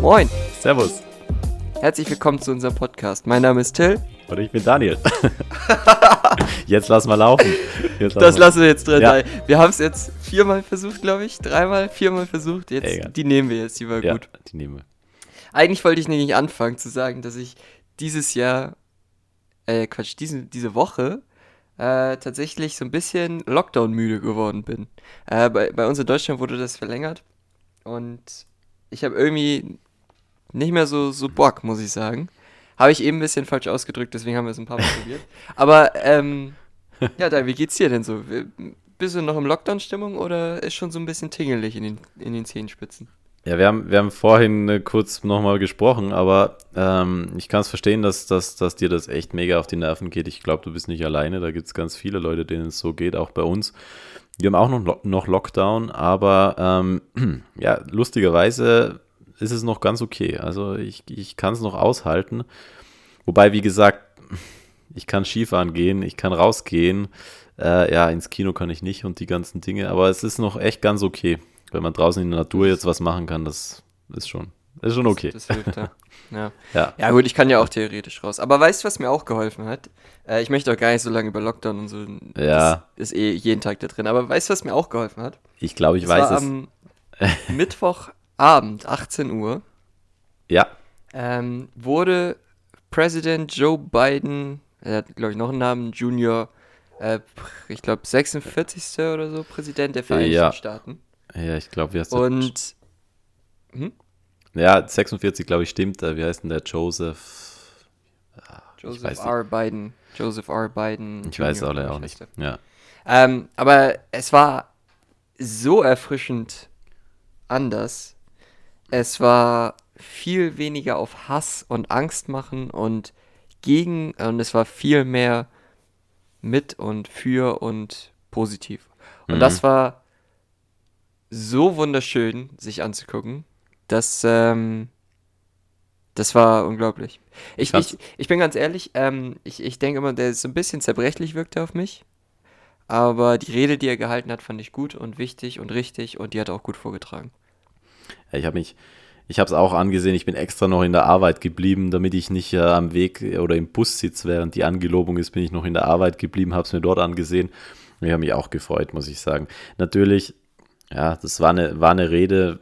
Moin, Servus. herzlich willkommen zu unserem Podcast. Mein Name ist Till. Und ich bin Daniel. jetzt lass mal laufen. Jetzt lass Das mal- lassen wir jetzt drin. Ja. Wir haben es jetzt viermal versucht, glaube ich. Dreimal, viermal versucht. Jetzt, Egal. die nehmen wir jetzt, die war Ja, gut. die nehmen wir. Eigentlich wollte ich nämlich anfangen zu sagen, dass ich dieses Jahr, äh, Quatsch, diese, diese Woche äh, tatsächlich so ein bisschen Lockdown-müde geworden bin. Äh, bei, bei uns in Deutschland wurde das verlängert und ich habe irgendwie nicht mehr so, so Bock, muss ich sagen. Habe ich eben ein bisschen falsch ausgedrückt, deswegen haben wir es ein paar Mal probiert. Aber, ähm, ja, da, wie geht's dir denn so? Bist du noch in Lockdown-Stimmung oder ist schon so ein bisschen tingelig in den, in den Zehenspitzen? Ja, wir haben, wir haben vorhin äh, kurz nochmal gesprochen, aber ähm, ich kann es verstehen, dass, dass, dass dir das echt mega auf die Nerven geht. Ich glaube, du bist nicht alleine. Da gibt es ganz viele Leute, denen es so geht, auch bei uns. Wir haben auch noch, noch Lockdown, aber ähm, ja, lustigerweise ist es noch ganz okay. Also ich, ich kann es noch aushalten. Wobei, wie gesagt, ich kann Skifahren gehen, ich kann rausgehen. Äh, ja, ins Kino kann ich nicht und die ganzen Dinge, aber es ist noch echt ganz okay. Wenn man draußen in der Natur jetzt was machen kann, das ist schon, ist schon okay. Das, das hilft, ja. ja. Ja. Ja, gut, ich kann ja auch theoretisch raus. Aber weißt du, was mir auch geholfen hat? Äh, ich möchte auch gar nicht so lange über Lockdown und so. Ja. Das ist eh jeden Tag da drin. Aber weißt du, was mir auch geholfen hat? Ich glaube, ich Das weiß es. am Mittwochabend, 18 Uhr, ja, ähm, wurde Präsident Joe Biden, er hat, glaube ich, noch einen Namen, Junior, äh, ich glaube, 46. oder so, Präsident der Vereinigten Ja. Staaten. Ja, ich glaube, wie heißt der? Und Ja, 46, glaube ich, stimmt. Äh, Wie heißt denn der Joseph? Joseph weiß nicht. R. Biden. Joseph R. Biden. Ich weiß alle auch nicht. Ja. Ähm, aber es war so erfrischend anders. Es war viel weniger auf Hass und Angst machen und gegen, und es war viel mehr mit und für und positiv. Und Mhm. das war so wunderschön, sich anzugucken. Das, ähm, das war unglaublich. Ich, ich, ich bin ganz ehrlich, ähm, ich, ich denke immer, der ist so ein bisschen zerbrechlich wirkte auf mich. Aber die Rede, die er gehalten hat, fand ich gut und wichtig und richtig und die hat er auch gut vorgetragen. Ja, Ich habe mich, ich habe es auch angesehen. Ich bin extra noch in der Arbeit geblieben, damit ich nicht äh, am Weg oder im Bus sitze, während die Angelobung ist, bin ich noch in der Arbeit geblieben, habe es mir dort angesehen. Und ich habe mich auch gefreut, muss ich sagen. Natürlich, ja, das war eine, war eine Rede.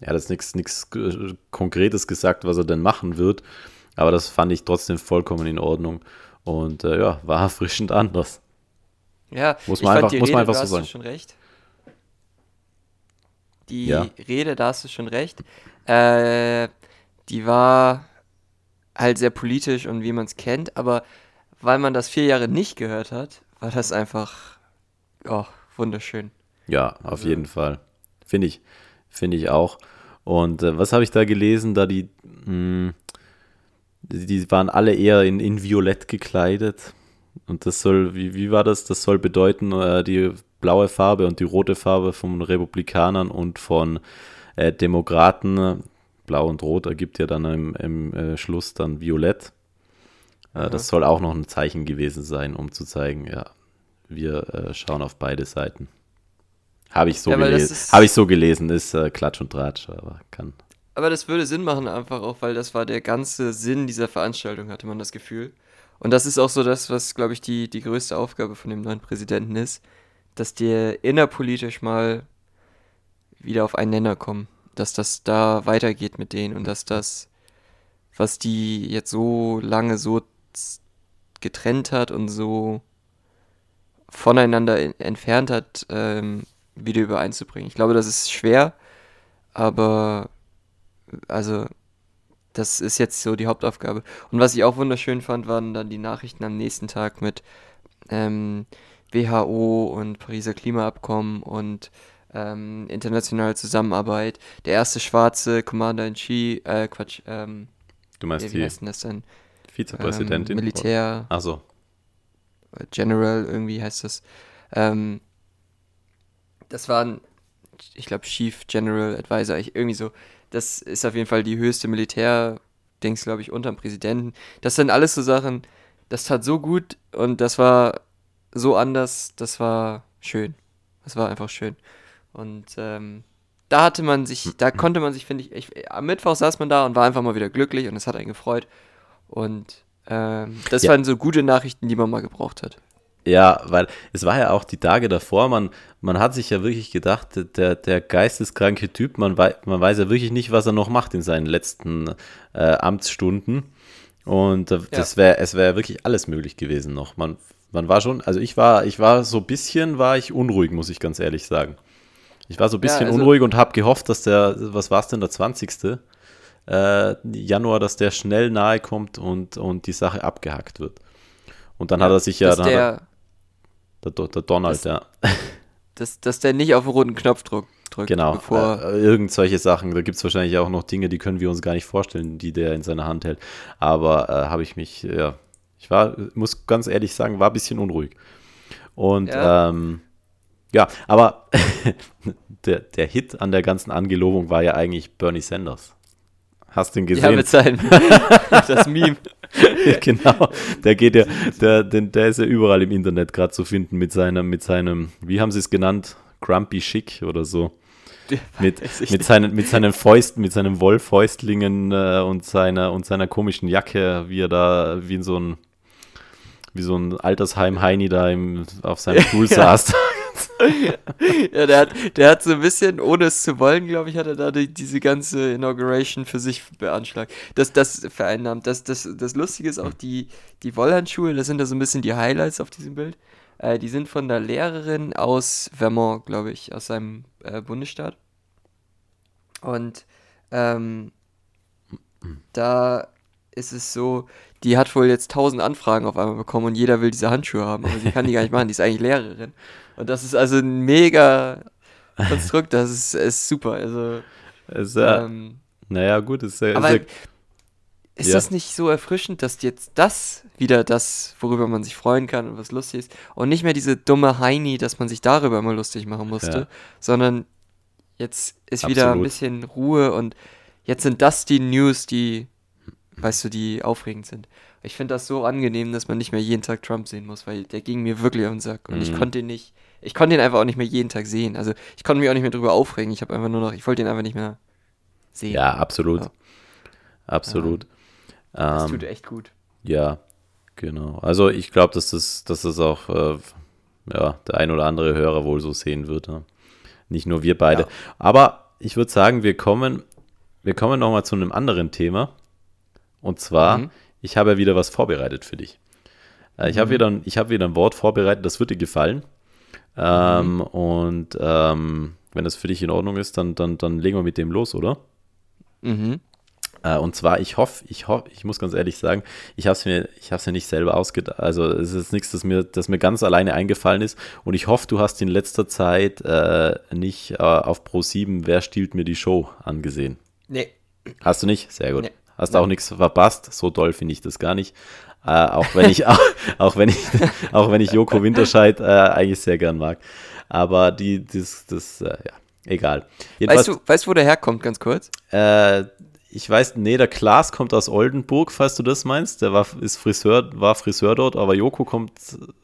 Ja, das ist nichts äh, Konkretes gesagt, was er denn machen wird. Aber das fand ich trotzdem vollkommen in Ordnung. Und äh, ja, war erfrischend anders. Ja, Muss man einfach- muss man Rede, einfach da so hast sagen. du schon recht. Die Ja. Rede, da hast du schon recht. Äh, die war halt sehr politisch und wie man es kennt, aber weil man das vier Jahre nicht gehört hat, war das einfach oh, wunderschön. Ja, auf Also- jeden Fall. Finde ich. Finde ich auch. Und äh, was habe ich da gelesen? Da die, mh, die die waren alle eher in, in Violett gekleidet. Und das soll, wie, wie war das? Das soll bedeuten, äh, die blaue Farbe und die rote Farbe von Republikanern und von äh, Demokraten, blau und rot ergibt ja dann im, im äh, Schluss dann Violett. Aha. das soll auch noch ein Zeichen gewesen sein, um zu zeigen, ja, wir äh, schauen auf beide Seiten. Habe ich so Ja, gelesen. Habe ich so gelesen, ist äh, Klatsch und Tratsch, aber kann. Aber das würde Sinn machen, einfach auch, weil das war der ganze Sinn dieser Veranstaltung, hatte man das Gefühl. Und das ist auch so das, was, glaube ich, die, die größte Aufgabe von dem neuen Präsidenten ist, dass die innerpolitisch mal wieder auf einen Nenner kommen. Dass das da weitergeht mit denen und dass das, was die jetzt so lange so getrennt hat und so voneinander in, entfernt hat, ähm, wieder übereinzubringen. Ich glaube, das ist schwer, aber also das ist jetzt so die Hauptaufgabe. Und was ich auch wunderschön fand, waren dann die Nachrichten am nächsten Tag mit ähm, WHO und Pariser Klimaabkommen und ähm, internationale Zusammenarbeit. Der erste schwarze Commander in Chief, äh, Quatsch, ähm, Du meinst ja, wie heißt denn das denn? Vizepräsidentin? Ähm, Militär, Achso. General, irgendwie heißt das. Ähm, das waren, ich glaube, Chief General Advisor, ich, irgendwie so. Das ist auf jeden Fall die höchste Militär-Dings, glaube ich, unterm Präsidenten. Das sind alles so Sachen, das tat so gut und das war so anders, das war schön. Das war einfach schön. Und ähm, da hatte man sich, da konnte man sich, finde ich, ich, am Mittwoch saß man da und war einfach mal wieder glücklich und es hat einen gefreut. Und ähm, das Ja. waren so gute Nachrichten, die man mal gebraucht hat. Ja, weil es war ja auch die Tage davor, man, man hat sich ja wirklich gedacht, der, der geisteskranke Typ, man, wei man weiß ja wirklich nicht, was er noch macht in seinen letzten äh, Amtsstunden. Und äh, das wär, es wäre wirklich alles möglich gewesen noch. Man, man war schon, also ich war, ich war so ein bisschen, war ich unruhig, muss ich ganz ehrlich sagen. Ich war so ein bisschen also- unruhig und habe gehofft, dass der, was war es denn, der 20. Äh, Januar, dass der schnell nahe kommt und, und die Sache abgehackt wird. Und dann hat er sich ja, dass, er, der, der, der Donald, Das- ja. dass, dass der nicht auf den roten Knopf drückt, drückt Genau, äh, irgend solche Sachen. Da gibt es wahrscheinlich auch noch Dinge, die können wir uns gar nicht vorstellen, die der in seiner Hand hält. Aber äh, habe ich mich, ja, ich war, muss ganz ehrlich sagen, war ein bisschen unruhig. Und Ja. ja, ähm, ja aber der, der Hit an der ganzen Angelobung war ja eigentlich Bernie Sanders. Hast du ihn ja, gesehen? mit seinem das Meme. genau. Der geht ja, der, den, der ist ja überall im Internet gerade zu finden mit seinem, mit seinem, wie haben sie es genannt? Grumpy Chic oder so. Mit, mit, seinen, mit seinen Fäusten, mit seinen Wollfäustlingen äh, und seiner und seiner komischen Jacke, wie er da, wie in so ein, wie so ein Altersheim-Heini da im, auf seinem Stuhl Ja. saß. Ja, der hat, der hat so ein bisschen, ohne es zu wollen, glaube ich, hat er da die, diese ganze Inauguration für sich beanschlagt. Das, das vereinnahmt. Das, das, das Lustige ist auch, die, die Wollhandschuhe, das sind da so ein bisschen die Highlights auf diesem Bild. Äh, die sind von der Lehrerin aus Vermont, glaube ich, aus seinem äh, Bundesstaat. Und ähm, da ist es so, die hat wohl jetzt tausend Anfragen auf einmal bekommen und jeder will diese Handschuhe haben, aber sie kann die gar nicht machen, die ist eigentlich Lehrerin. Und das ist also ein mega Konstrukt, das ist, ist super. Also, Ist, ja, ähm, naja, gut, ist, ja- ist aber ja, ist ja. das nicht so erfrischend, dass jetzt das wieder das, worüber man sich freuen kann und was lustig ist, und nicht mehr diese dumme Heini, dass man sich darüber immer lustig machen musste, Ja. sondern jetzt ist wieder ein Absolut. bisschen Ruhe und jetzt sind das die News, die, weißt du, die aufregend sind. Ich finde das so angenehm, dass man nicht mehr jeden Tag Trump sehen muss, weil der ging mir wirklich auf den Sack und ich Mhm. konnte ihn nicht, ich konnte ihn einfach auch nicht mehr jeden Tag sehen. Also ich konnte mich auch nicht mehr drüber aufregen. Ich habe einfach nur noch, ich wollte ihn einfach nicht mehr sehen. ja, absolut. Ja. Absolut. Das Ähm, tut echt gut. Ja, genau. Also ich glaube, dass das, dass das auch äh, ja, der ein oder andere Hörer wohl so sehen wird. Ja. Nicht nur wir beide. Ja. Aber ich würde sagen, wir kommen, wir kommen nochmal zu einem anderen Thema. Und zwar, Mhm. ich habe ja wieder was vorbereitet für dich. Äh, ich habe wieder, ich habe wieder ein Wort vorbereitet, das wird dir gefallen. Ähm, Und ähm, wenn das für dich in Ordnung ist, dann, dann, dann legen wir mit dem los, oder? Mhm. Äh, und zwar, ich hoffe, ich hoffe, ich muss ganz ehrlich sagen, ich habe es mir, ich habe es mir nicht selber ausgedacht. Also es ist nichts, das mir, das mir ganz alleine eingefallen ist. Und ich hoffe, du hast in letzter Zeit äh, nicht äh, auf Pro 7 Wer stiehlt mir die Show angesehen. Nee. Hast du nicht? Sehr gut. Nee. Hast Nein. auch nichts verpasst. So doll finde ich das gar nicht. Äh, auch wenn ich auch, auch wenn ich auch wenn ich Joko Winterscheid äh, eigentlich sehr gern mag. Aber die das das äh, ja egal. Weißt du, weißt wo der herkommt, ganz kurz? Äh, ich weiß, nee, der Klaas kommt aus Oldenburg, falls du das meinst. Der war, ist Friseur, war Friseur dort, aber Joko kommt,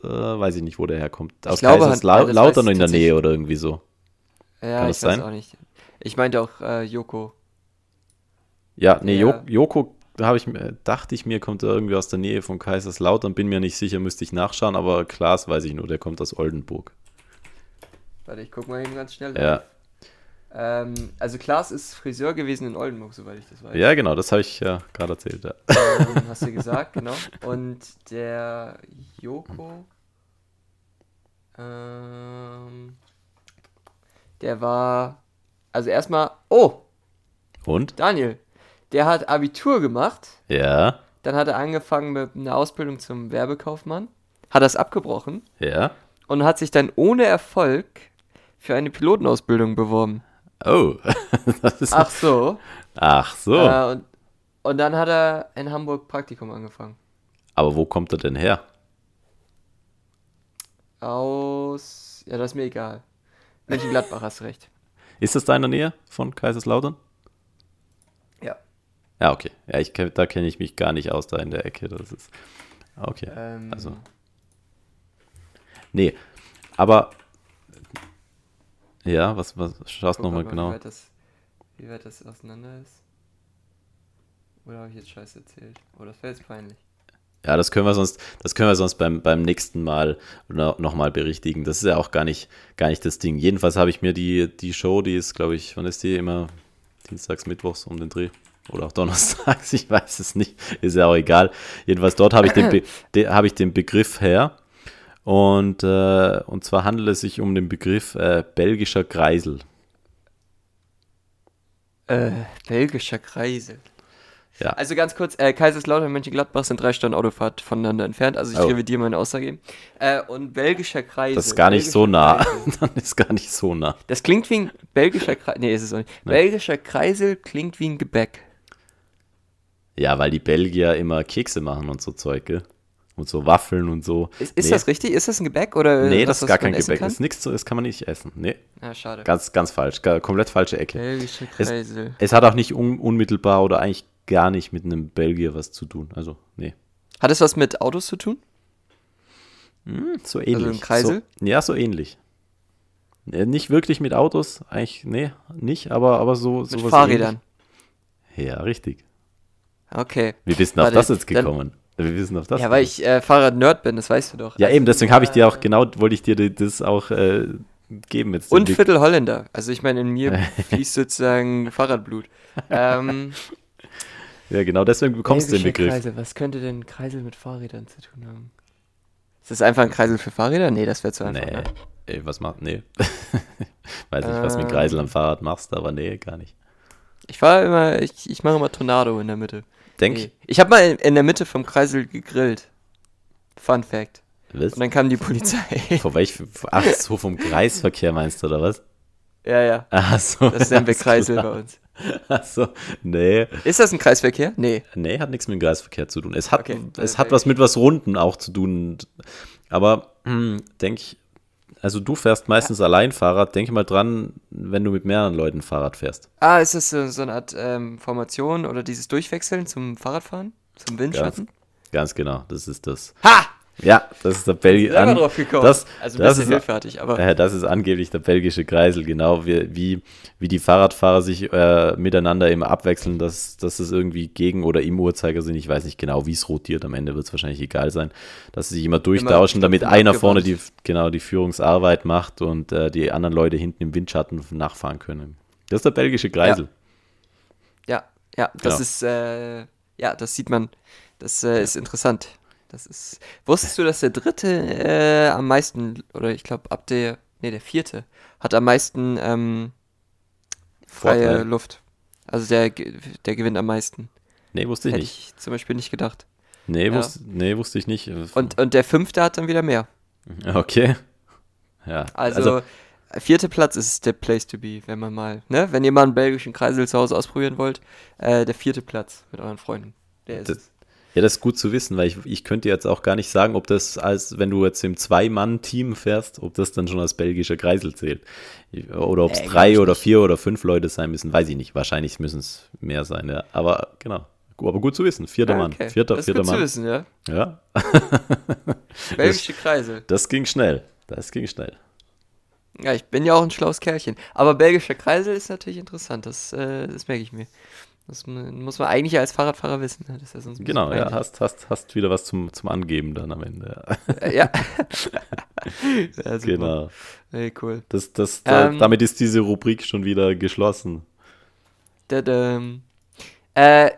äh, weiß ich nicht, wo der herkommt. Aus glaube, Kaiserslautern ja, das weiß in ich der Nähe oder irgendwie so. Ja, Kann ich das weiß sein? auch nicht. Ich meinte auch äh, Joko. Ja, nee, Ja. Jo- Joko, da ich dachte ich mir, kommt er irgendwie aus der Nähe von Kaiserslautern, bin mir nicht sicher, müsste ich nachschauen, aber Klaas weiß ich nur, der kommt aus Oldenburg. Warte, ich guck mal eben ganz schnell. Ja, Ähm, also Klaas ist Friseur gewesen in Oldenburg, soweit ich das weiß. ja genau, das habe ich ja gerade erzählt. Ja. Ähm, hast du gesagt, genau. Und der Joko, ähm, der war, also erstmal, oh, Und? Daniel, der hat Abitur gemacht, Ja, dann hat er angefangen mit einer Ausbildung zum Werbekaufmann, hat das abgebrochen ja. und hat sich dann ohne Erfolg für eine Pilotenausbildung beworben. Oh, das ist, Ach so. ach so. Äh, und, und dann hat er in Hamburg Praktikum angefangen. Aber wo kommt er denn her? Aus. Ja, das ist mir egal. Mönchengladbach hast recht. Ist das da in der Nähe von Kaiserslautern? Ja. Okay. Ja, ich, da kenne ich mich gar nicht aus, da in der Ecke. Das ist. Okay. Ähm, Also. Nee. Aber Ja, was, was schaust nochmal genau? Wie weit, das, wie weit das auseinander ist. Oder habe ich jetzt Scheiß erzählt? Oh, das wäre jetzt peinlich. Ja, das können wir sonst, das können wir sonst beim, beim nächsten Mal no, nochmal berichtigen. Das ist ja auch gar nicht, gar nicht das Ding. Jedenfalls habe ich mir die, die Show, die ist, glaube ich, wann ist die? Immer dienstags, mittwochs um den Dreh. Oder auch donnerstags, ich weiß es nicht. Ist ja auch egal. Jedenfalls dort habe ich, den Be- de, habe ich den Begriff her. Und, äh, und zwar handelt es sich um den Begriff äh, belgischer Kreisel. Äh, belgischer Kreisel. Ja. Also ganz kurz, äh, Kaiserslautern und Mönchengladbach sind drei Stunden Autofahrt voneinander entfernt, also ich Oh. revidiere meine Aussage. Äh, und belgischer Kreisel. Das ist gar nicht so nah. Dann ist gar nicht so nah. Das klingt wie ein belgischer Kreisel. Nee, ist es auch nicht. Belgischer Kreisel klingt wie ein Gebäck. Ja, weil die Belgier immer Kekse machen und so Zeug, gell? Und so Waffeln und so. Ist, ist Nee. das richtig? Ist das ein Gebäck oder Nee, das ist gar kein Gebäck. kann? Das ist nichts, das kann man nicht essen. Nee, Ah, schade. ganz, ganz falsch. Komplett falsche Ecke. Belgischer Es- Kreisel. Es hat auch nicht un unmittelbar oder eigentlich gar nicht mit einem Belgier was zu tun. Also, nee. Hat es was mit Autos zu tun? So ähnlich. Also ein Kreisel? So, ja, so ähnlich. Nicht wirklich mit Autos, eigentlich, nee, nicht, aber, aber so. Mit Fahrrädern. ähnlich. Ja, richtig. Okay. Bist du auf Warte, das jetzt dann- gekommen? Wie bist du auf das Ja, weil ich äh, Fahrrad-Nerd bin, das weißt du doch. Ja, Also, eben, deswegen habe ich dir auch, äh, genau, wollte ich dir das auch äh, geben jetzt. Und Blick. Viertel Holländer. Also ich meine, in mir fließt sozusagen Fahrradblut. Ähm, Ja, genau deswegen bekommst du den Begriff. Kreisel. Was könnte denn Kreisel mit Fahrrädern zu tun haben? Ist das einfach ein Kreisel für Fahrräder? Nee, das wäre zu einfach. Nee, Ne? ey, was macht, nee. Weiß nicht, was mit Ähm. Kreisel am Fahrrad machst, aber nee, gar nicht. Ich fahre immer, ich, ich mache immer Tornado in der Mitte. Denk, Nee. Ich habe mal in, in der Mitte vom Kreisel gegrillt. Fun Fact. was? Und dann kam die Polizei. Vor welch, ach so, vom Kreisverkehr meinst du, oder was? ja, ja. Ach so. Das nennen wir Kreisel klar. bei uns. Ach so, nee. Ist das ein Kreisverkehr? Nee. Nee, hat nichts mit dem Kreisverkehr zu tun. Es hat, Okay, es hat was mit was Runden auch zu tun. Aber hm, denke ich, also du fährst meistens allein Fahrrad. Denke mal dran, wenn du mit mehreren Leuten Fahrrad fährst. Ah, ist das so, so eine Art ähm, Formation oder dieses Durchwechseln zum Fahrradfahren? Zum Windschatten? Ganz genau, das ist das. Ha! Ja, das ist der Belgier. Selber drauf gekommen. Das, also ein das bisschen ist, Hilfe hatte ich, aber äh, das ist angeblich der belgische Kreisel, genau wie, wie, wie die Fahrradfahrer sich äh, miteinander immer abwechseln, dass, dass es irgendwie gegen oder im Uhrzeigersinn, ich weiß nicht genau, wie es rotiert, am Ende wird es wahrscheinlich egal sein, dass sie sich immer durchtauschen, damit stopfen einer abgewandt. vorne die, genau, die Führungsarbeit macht und äh, die anderen Leute hinten im Windschatten nachfahren können. Das ist der belgische Kreisel. ja, ja, das Genau. ist, äh, ja, das sieht man, das äh, ist interessant. Das ist, wusstest du, dass der dritte äh, am meisten, oder ich glaube ab der, nee, der vierte, hat am meisten ähm, freie Vorteil. Luft. Also der, der gewinnt am meisten. Nee, wusste ich Hätte nicht. ich zum Beispiel nicht gedacht. Nee, Ja. wusste, nee, wusste ich nicht. Und, und der fünfte hat dann wieder mehr. okay. Ja, Also, vierte Platz ist der Place to be, wenn man mal, ne? Wenn ihr mal einen belgischen Kreisel zu Hause ausprobieren wollt, äh, der vierte Platz mit euren Freunden. Der ist. Ja, das ist gut zu wissen, weil ich, ich könnte jetzt auch gar nicht sagen, ob das als, wenn du jetzt im Zwei-Mann-Team fährst, ob das dann schon als belgischer Kreisel zählt. Oder ob es Nee, drei oder vier oder fünf Leute sein müssen, weiß ich nicht. Wahrscheinlich müssen es mehr sein, ja. Aber genau. Aber gut zu wissen. Vierter Ah, Mann. okay. Vierter, das ist vierter gut zu Mann. wissen, ja. Ja, Belgische Kreisel. das ging schnell. Das ging schnell. Ja, ich bin ja auch ein schlaues Kerlchen. Aber belgischer Kreisel ist natürlich interessant, das, äh, das merke ich mir. Das mu- muss man eigentlich als Fahrradfahrer wissen. Ne? Das ist sonst Genau, ja, hast, hast, hast wieder was zum, zum Angeben dann am Ende. Ja. Äh, ja. ja. Genau. Hey, cool. Das, das, da, Ähm. damit ist diese Rubrik schon wieder geschlossen. Dadam. Äh,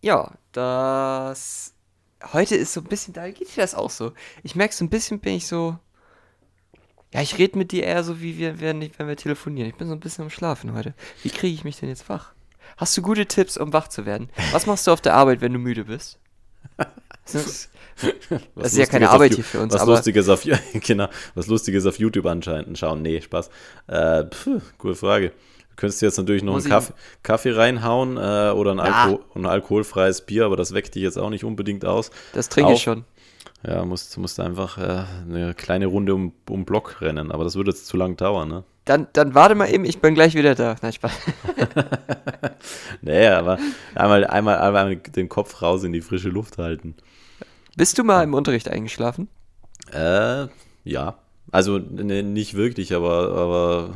ja, das. Heute ist so ein bisschen, da geht dir das auch so. Ich merke so ein bisschen, bin ich so. Ja, ich rede mit dir eher so, wie wir, wenn, wenn wir telefonieren. Ich bin so ein bisschen am Schlafen heute. Wie kriege ich mich denn jetzt wach? Hast du gute Tipps, um wach zu werden? Was machst du auf der Arbeit, wenn du müde bist? Das ist, Was ist ja keine Arbeit hier für uns, was aber- Lustiges auf, genau, was Lustiges auf YouTube anscheinend schauen. Nee, Spaß. Äh, pf, gute Frage. Du könntest jetzt natürlich noch Muss einen Kaffee, Kaffee reinhauen äh, oder ein. Alko ein alkoholfreies Bier, aber das weckt dich jetzt auch nicht unbedingt aus. das trinke Auch- ich schon. Ja, musst, musst einfach äh, eine kleine Runde um, um Block rennen, aber das würde jetzt zu lang dauern, ne? Dann, dann warte mal eben, ich bin gleich wieder da. Nein, Spaß. Nee, aber einmal, einmal, einmal den Kopf raus in die frische Luft halten. Bist du mal im Unterricht eingeschlafen? Äh, ja, Also ne, nicht wirklich, aber, aber,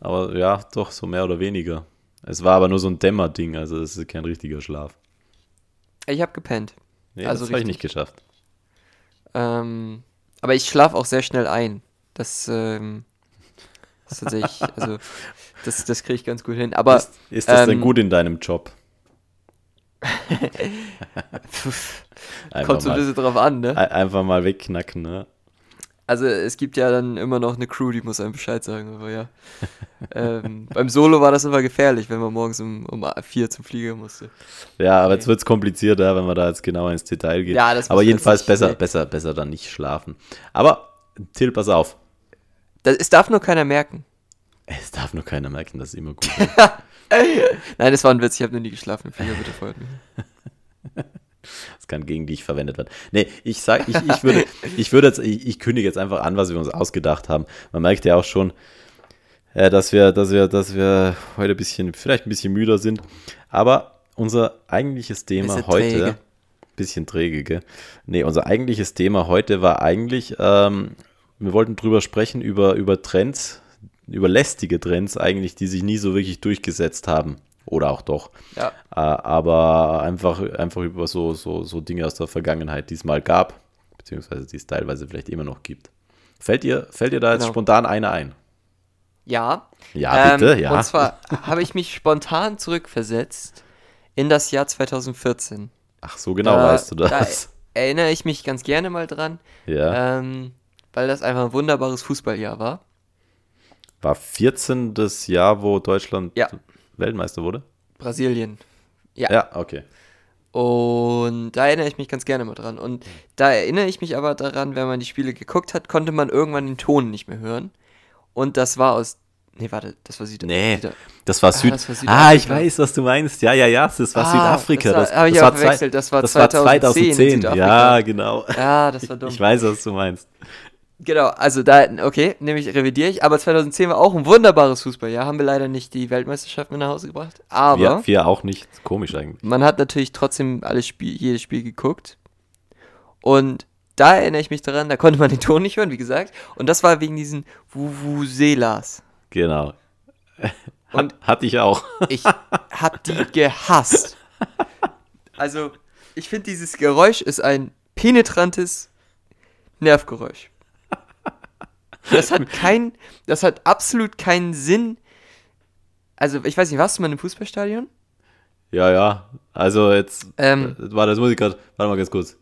aber ja, doch, so mehr oder weniger. Es war aber nur so ein Dämmerding, also es ist kein richtiger Schlaf. Ich habe gepennt. Nee, Also das habe ich nicht geschafft. Ähm, aber ich schlafe auch sehr schnell ein. Das, ähm, das ist tatsächlich, also das, das kriege ich ganz gut hin. Aber ist, ist das denn ähm, gut in deinem Job? Kommt so ein bisschen drauf an, ne? ein- einfach mal wegknacken, ne? Also es gibt ja dann immer noch eine Crew, die muss einem Bescheid sagen, aber ja. ähm, beim Solo war das immer gefährlich, wenn man morgens um, um vier zum Flieger musste. Ja, aber Nee. jetzt wird es komplizierter, wenn man da jetzt genau ins Detail geht. Ja, das aber jedenfalls besser, nee. besser, besser dann nicht schlafen. Aber, Till, pass auf. Das, es darf nur keiner merken. Es darf nur keiner merken, das ist immer gut. Nein, das war ein Witz, ich habe noch nie geschlafen im Flieger, bitte folgt mir. Das kann gegen dich verwendet werden. Nee, ich sag, ich, ich würde, ich würde jetzt, ich, ich kündige jetzt einfach an, was wir uns ausgedacht haben. Man merkt ja auch schon, äh, dass wir, dass wir, dass wir heute ein bisschen, vielleicht ein bisschen müder sind. Aber unser eigentliches Thema Bisschen heute, träge. bisschen träge, gell? Nee, unser eigentliches Thema heute war eigentlich, ähm, wir wollten drüber sprechen, über, über Trends, über lästige Trends eigentlich, die sich nie so wirklich durchgesetzt haben. Oder auch doch. Ja. Äh, aber einfach, einfach über so, so, so Dinge aus der Vergangenheit, die es mal gab, beziehungsweise die es teilweise vielleicht immer noch gibt. Fällt dir, fällt dir da jetzt Genau. spontan eine ein? Ja. Ja, bitte, Ähm, ja. Und zwar habe ich mich spontan zurückversetzt in das Jahr 2014. Ach, so genau Da- weißt du das. Da erinnere ich mich ganz gerne mal dran, ja. ähm, weil das einfach ein wunderbares Fußballjahr war. War 14 das Jahr, wo Deutschland Ja. Weltmeister wurde? Brasilien. Ja. Ja, okay. Und da erinnere ich mich ganz gerne mal dran. Und da erinnere ich mich aber daran, wenn man die Spiele geguckt hat, konnte man irgendwann den Ton nicht mehr hören. Und das war aus. Nee, warte, das war Süd Nee, Süda- das war Süd. das war ah, ich Südafrika. weiß, was du meinst. Ja, ja, ja, das war Ah, Südafrika. das Das, war- ich das aber war verwechselt, das war das war 2010 in 2010. Südafrika. Ja, genau. Ja, das war dumm. Ich weiß, was du meinst. Genau, also da, okay, nämlich revidiere ich. Aber 2010 war auch ein wunderbares Fußballjahr. Haben wir leider nicht die Weltmeisterschaft mit nach Hause gebracht. Aber Wir, wir auch nicht. Komisch eigentlich. man hat natürlich trotzdem alles Spiel, jedes Spiel geguckt. Und da erinnere ich mich daran, da konnte man den Ton nicht hören, wie gesagt. Und das war wegen diesen Vuvuzelas. Genau. Und- Hat, hatte ich auch. Ich hab die gehasst. Also, ich finde, dieses Geräusch ist ein penetrantes Nervgeräusch. Das hat kein, das hat absolut keinen Sinn. Also, ich weiß nicht, warst du mal im Fußballstadion? Ja, ja. Also jetzt. Ähm. äh, warte, das muss ich gerade. Warte mal ganz kurz.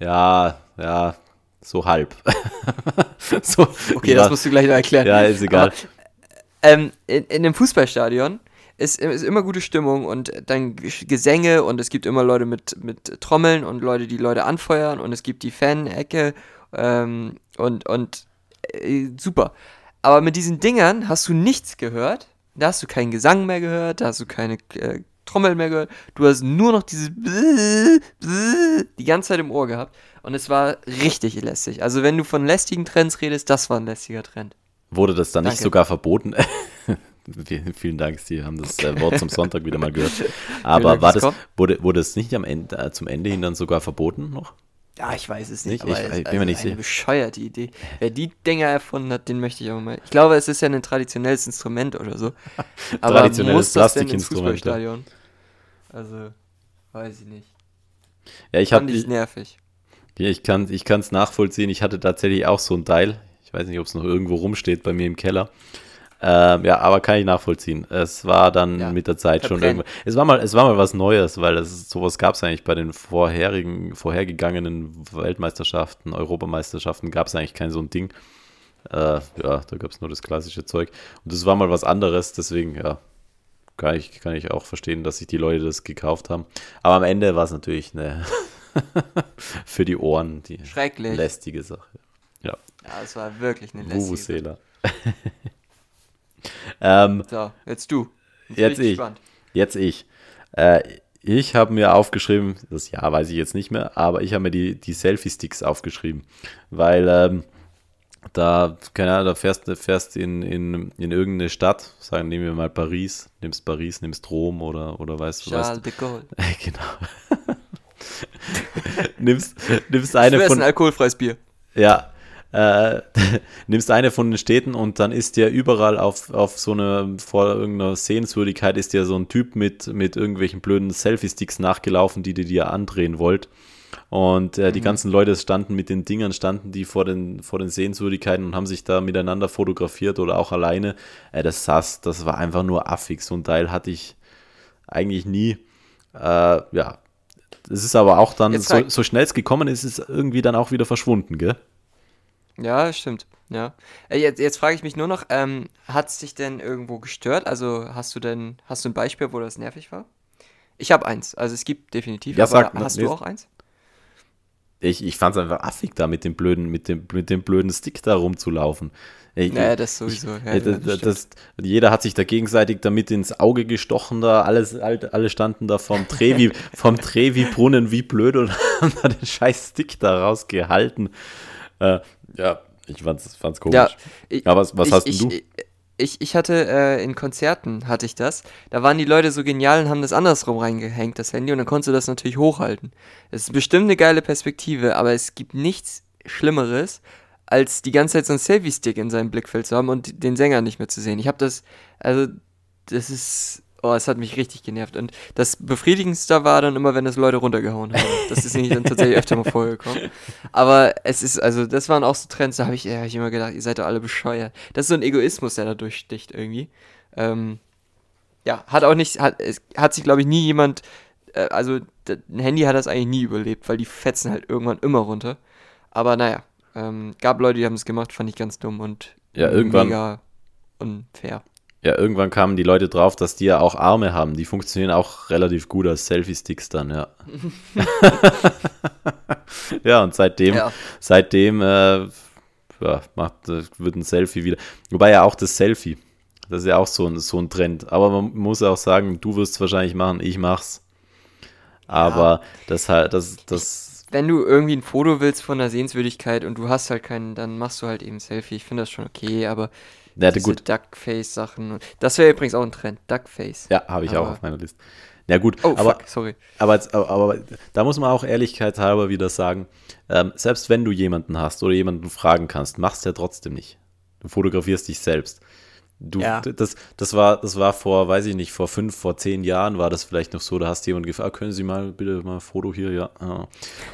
Ja, ja. So halb. so, Okay, ich das war- musst du gleich noch erklären. Ja, ist egal. Aber, ähm, in, in einem Fußballstadion ist, ist immer gute Stimmung und dann Gesänge und es gibt immer Leute mit, mit Trommeln und Leute, die Leute anfeuern und es gibt die Fan-Ecke ähm, und, und äh, super. Aber mit diesen Dingern hast du nichts gehört. Da hast du keinen Gesang mehr gehört, da hast du keine äh, Trommel mehr gehört. Du hast nur noch dieses die ganze Zeit im Ohr gehabt. Und es war richtig lästig. Also wenn du von lästigen Trends redest, das war ein lästiger Trend. Wurde das dann nicht Danke. sogar verboten? Vielen Dank, Sie haben das äh, Wort zum Sonntag wieder mal gehört. Aber Dank war das, wurde, wurde es nicht am Ende, äh, zum Ende hin dann sogar verboten noch? Ja, ich weiß es nicht, Nicht? Ich- es ich bin mir nicht eine sicher. bescheuerte Idee. Wer die Dinger erfunden hat, den möchte ich auch mal. Ich glaube, es ist ja ein traditionelles Instrument oder so. Aber Traditionelles muss das denn ins. Fußballstadion? Also, weiß ich nicht. Ja, ich habe Fand ich nervig. Ja, ich kann ich es nachvollziehen. Ich hatte tatsächlich auch so ein Teil. Ich weiß nicht, ob es noch irgendwo rumsteht bei mir im Keller. Ähm, ja, aber kann ich nachvollziehen. Es war dann Ja, mit der Zeit schon verbrennen. irgendwo. Es war mal, es war mal was Neues, weil es, sowas gab es eigentlich bei den vorherigen, vorhergegangenen Weltmeisterschaften, Europameisterschaften gab es eigentlich kein so ein Ding. Äh, ja, da gab es nur das klassische Zeug. Und das war mal was anderes, deswegen, ja, kann ich, kann ich auch verstehen, dass sich die Leute das gekauft haben. Aber am Ende war es natürlich eine für die Ohren die Schrecklich. lästige Sache. Ja, Ja, es war wirklich eine lästige. Vuvuzela. ähm, So, jetzt du. Jetzt richtig ich. gespannt. jetzt ich. Äh, ich habe mir aufgeschrieben, das Jahr weiß ich jetzt nicht mehr, aber ich habe mir die, die Selfie-Sticks aufgeschrieben, weil ähm, da, keine Ahnung, da fährst du fährst in, in, in irgendeine Stadt, sagen, nehmen wir mal Paris, nimmst Paris, nimmst Rom oder, oder weißt du, weißt Charles de Gaulle. genau. nimmst, nimmst eine von, ein alkoholfreies Bier. Ja, äh, nimmst eine von den Städten und dann ist dir überall auf, auf so eine, vor irgendeiner Sehenswürdigkeit ist dir so ein Typ mit, mit irgendwelchen blöden Selfie-Sticks nachgelaufen, die dir dir andrehen wollt. Und äh, die mhm. ganzen Leute standen mit den Dingern, standen die vor den, vor den Sehenswürdigkeiten und haben sich da miteinander fotografiert oder auch alleine. Äh, das saß, das war einfach nur affig. So ein Teil hatte ich eigentlich nie. Äh, ja, es ist aber auch dann, so, so schnell es gekommen ist, ist es irgendwie dann auch wieder verschwunden, gell? Ja, stimmt. Ja. Äh, jetzt, jetzt frage ich mich nur noch, ähm, hat es dich denn irgendwo gestört? Also hast du denn, hast du ein Beispiel, wo das nervig war? Ich habe eins, also es gibt definitiv, ja, sag, hast du auch eins? Ich, ich fand es einfach affig, da mit dem blöden, mit dem, mit dem blöden Stick da rumzulaufen. Ich, naja, das sowieso. Ja, das, das, das, jeder hat sich da gegenseitig damit ins Auge gestochen, da alles, alle standen da vom Trevi, vom Trevi-Brunnen wie blöd und haben da den scheiß Stick da rausgehalten. Äh, ja, ich fand's, fand's komisch. Ja, ich, Aber was, was ich, hast ich, du? Ich, ich hatte äh, in Konzerten hatte ich das. Da waren die Leute so genial und haben das andersrum reingehängt, das Handy, und dann konntest du das natürlich hochhalten. Das ist bestimmt eine geile Perspektive, aber es gibt nichts Schlimmeres, als die ganze Zeit so ein Selfie-Stick in seinem Blickfeld zu haben und den Sänger nicht mehr zu sehen. Ich habe das, also, das ist Oh, es hat mich richtig genervt. Und das Befriedigendste war dann immer, wenn das Leute runtergehauen haben. Das ist nämlich dann tatsächlich öfter mal vorgekommen. Aber es ist, also, das waren auch so Trends, da habe ich, hab ich immer gedacht, ihr seid doch alle bescheuert. Das ist so ein Egoismus, der da durchsticht irgendwie. Ähm, ja, hat auch nicht, hat, es hat sich, glaube ich, nie jemand, äh, also, ein Handy hat das eigentlich nie überlebt, weil die fetzen halt irgendwann immer runter. Aber naja, ähm, gab Leute, die haben es gemacht, fand ich ganz dumm und ja, irgendwann, mega unfair. Ja, irgendwann kamen die Leute drauf, dass die ja auch Arme haben. Die funktionieren auch relativ gut als Selfie-Sticks dann, ja. ja, und seitdem, ja. seitdem äh, ja, macht, wird ein Selfie wieder. Wobei ja auch das Selfie, das ist ja auch so ein, so ein Trend. Aber man muss auch sagen, du wirst es wahrscheinlich machen, ich mach's. Aber ja. das halt, das, das. Wenn du irgendwie ein Foto willst von der Sehenswürdigkeit und du hast halt keinen, dann machst du halt eben Selfie. Ich finde das schon okay, aber der hatte gut. Duckface-Sachen. Das wäre übrigens auch ein Trend. Duckface. Ja, habe ich aber auch auf meiner Liste. Ja, gut. Oh, aber, fuck, sorry. Aber, aber, aber, da muss man auch ehrlichkeitshalber wieder sagen, ähm, selbst wenn du jemanden hast oder jemanden fragen kannst, machst du ja trotzdem nicht. Du fotografierst dich selbst. Du, ja. das, das, war, das war vor, weiß ich nicht, vor fünf, vor zehn Jahren war das vielleicht noch so, da hast du jemanden gefragt, können Sie mal bitte mal ein Foto hier, ja.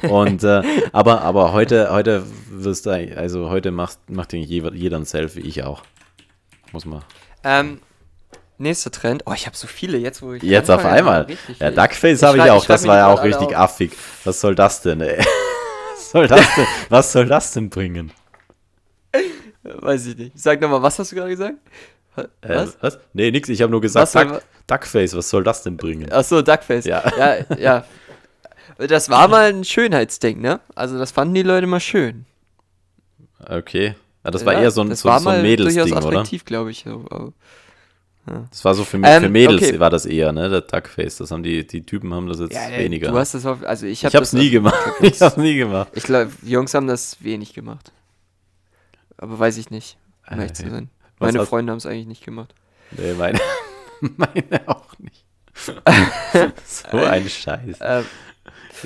Und äh, aber, aber heute, heute wirst du, also heute macht, macht jeder, jeder ein Selfie, ich auch. Muss man. Ähm, nächster Trend. Oh, ich habe so viele jetzt, wo ich. Jetzt auf einmal. Ja, Duckface habe ich auch. Das war ja auch richtig auf. affig. Was soll das denn, ey? Was soll das denn, was soll das denn bringen? Weiß ich nicht. Sag nochmal, was hast du gerade gesagt? Was? Äh, was? Nee, nix. Ich habe nur gesagt, Duck, Duckface, was soll das denn bringen? Achso, Duckface. Ja. ja, ja. Das war mal ein Schönheitsding, ne? Also, das fanden die Leute mal schön. Okay. Ja, das war eher so ein, das so, war so ein Mädelsding, oder? glaube ich. Ja. Das war so für, ähm, für Mädels okay. war das eher, ne? Der Duckface. Das haben die, die Typen haben das jetzt ja, weniger. Du hast das auf, also ich habe hab's nie gemacht. ich hab's nie gemacht. Ich glaube, Jungs haben das wenig gemacht. Aber weiß ich nicht, um ehrlich zu sein. Meine hast... Freunde haben es eigentlich nicht gemacht. Nee, meine, meine auch nicht. so ein Scheiß. Ähm,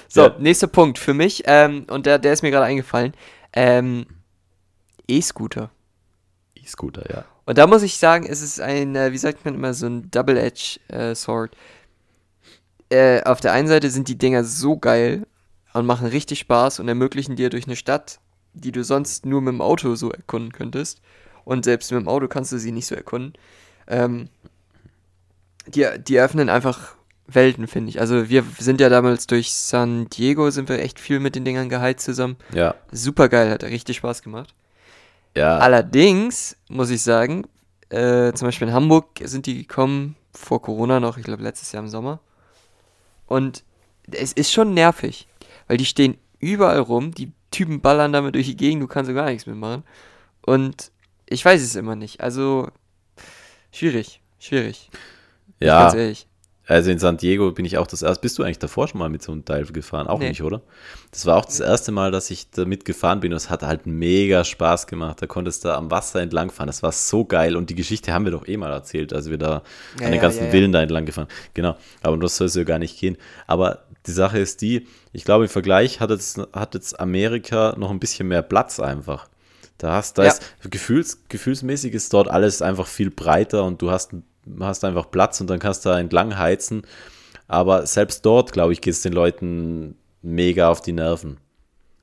so, ja. nächster Punkt für mich, ähm, und der, der ist mir gerade eingefallen. Ähm, E-Scooter. E-Scooter, ja. Und da muss ich sagen, es ist ein, äh, wie sagt man immer, so ein Double-Edge-Sword. Äh, auf der einen Seite sind die Dinger so geil und machen richtig Spaß und ermöglichen dir durch eine Stadt, die du sonst nur mit dem Auto so erkunden könntest, und selbst mit dem Auto kannst du sie nicht so erkunden, ähm, die, die öffnen einfach Welten, finde ich. Also wir sind ja damals durch San Diego, sind wir echt viel mit den Dingern geheizt zusammen. Ja. Super geil, hat richtig Spaß gemacht. Ja. Allerdings muss ich sagen, äh, zum Beispiel in Hamburg sind die gekommen vor Corona noch, ich glaube letztes Jahr im Sommer. Und es ist schon nervig, weil die stehen überall rum, die Typen ballern damit durch die Gegend, du kannst so gar nichts mitmachen. Und ich weiß es immer nicht. Also schwierig, schwierig. Ja. Ganz ehrlich. Also in San Diego bin ich auch das erste. Bist du eigentlich davor schon mal mit so einem Dive gefahren? Auch nee. nicht, oder? Das war auch das erste Mal, dass ich damit gefahren bin und es hat halt mega Spaß gemacht. Da konntest du am Wasser entlang fahren. Das war so geil und die Geschichte haben wir doch eh mal erzählt, als wir da ja, an den ganzen ja, ja. Villen da entlang gefahren. Genau, aber das soll es ja gar nicht gehen. Aber die Sache ist die, ich glaube im Vergleich hat jetzt, hat jetzt Amerika noch ein bisschen mehr Platz einfach. Da hast, da ja. ist gefühls, gefühlsmäßig ist dort alles einfach viel breiter und du hast, hast einfach Platz und dann kannst du da entlang heizen. Aber selbst dort, glaube ich, geht es den Leuten mega auf die Nerven.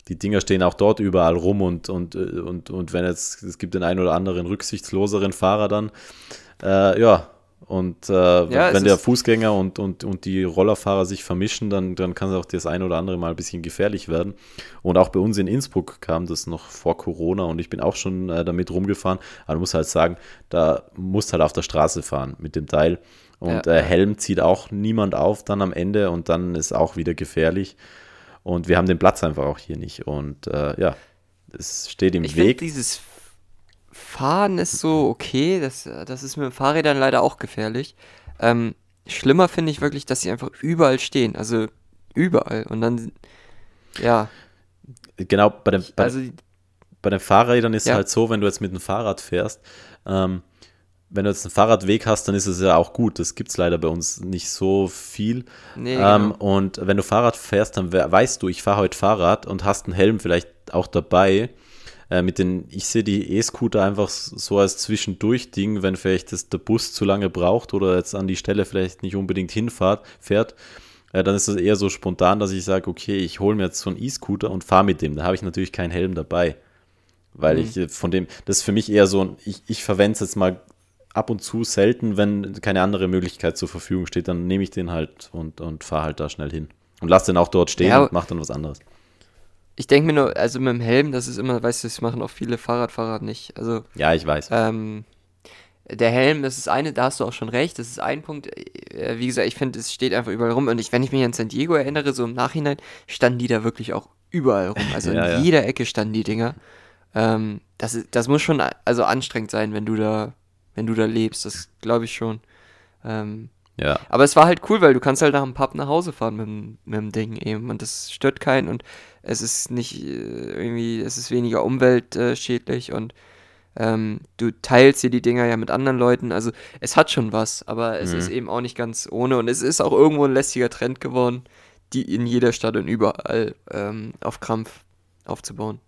Die Dinger stehen auch dort überall rum und, und, und, und wenn jetzt, es gibt den einen oder anderen rücksichtsloseren Fahrer dann, äh, ja, und äh, ja, wenn der Fußgänger und, und, und die Rollerfahrer sich vermischen, dann, dann kann es auch das ein oder andere Mal ein bisschen gefährlich werden. Und auch bei uns in Innsbruck kam das noch vor Corona und ich bin auch schon äh, damit rumgefahren. Aber du musst halt sagen, da musst halt auf der Straße fahren mit dem Teil. Und ja. äh, Helm zieht auch niemand auf dann am Ende und dann ist auch wieder gefährlich. Und wir haben den Platz einfach auch hier nicht. Und äh, ja, es steht im ich Weg. Dieses Fahren ist so okay, das, das ist mit den Fahrrädern leider auch gefährlich. Ähm, schlimmer finde ich wirklich, dass sie einfach überall stehen, also überall und dann, ja. Genau, bei den, bei, also, bei den Fahrrädern ist ja. es halt so, wenn du jetzt mit dem Fahrrad fährst, ähm, wenn du jetzt einen Fahrradweg hast, dann ist es ja auch gut. Das gibt es leider bei uns nicht so viel. Nee, ähm, genau. Und wenn du Fahrrad fährst, dann weißt du, ich fahre heute Fahrrad und hast einen Helm vielleicht auch dabei. Äh, mit den, ich sehe die E-Scooter einfach so als Zwischendurch-Ding, wenn vielleicht das, der Bus zu lange braucht oder jetzt an die Stelle vielleicht nicht unbedingt hinfährt, fährt, äh, dann ist das eher so spontan, dass ich sage, okay, ich hole mir jetzt so einen E-Scooter und fahre mit dem. Da habe ich natürlich keinen Helm dabei. Weil mhm. ich äh, von dem, das ist für mich eher so, ich, ich verwende es jetzt mal ab und zu selten, wenn keine andere Möglichkeit zur Verfügung steht, dann nehme ich den halt und, und fahre halt da schnell hin. Und lasse den auch dort stehen ja, und mache dann was anderes. Ich denke mir nur, also mit dem Helm, das ist immer, weißt du, das machen auch viele Fahrradfahrer nicht. Also, ja, ich weiß. Ähm, der Helm, das ist eine, da hast du auch schon recht, das ist ein Punkt. Äh, wie gesagt, ich finde, es steht einfach überall rum. Und ich, wenn ich mich an San Diego erinnere, so im Nachhinein, standen die da wirklich auch überall rum. Also ja, in ja. jeder Ecke standen die Dinger. Ähm, das, das muss schon also anstrengend sein, wenn du da, wenn du da lebst. Das glaube ich schon. Ähm, ja. Aber es war halt cool, weil du kannst halt nach dem Pub nach Hause fahren mit, mit dem Ding eben und das stört keinen und es ist nicht äh, irgendwie, es ist weniger umweltschädlich und ähm, du teilst dir die Dinger ja mit anderen Leuten, also es hat schon was, aber es mhm. ist eben auch nicht ganz ohne und es ist auch irgendwo ein lästiger Trend geworden, die in jeder Stadt und überall ähm, auf Krampf aufzubauen.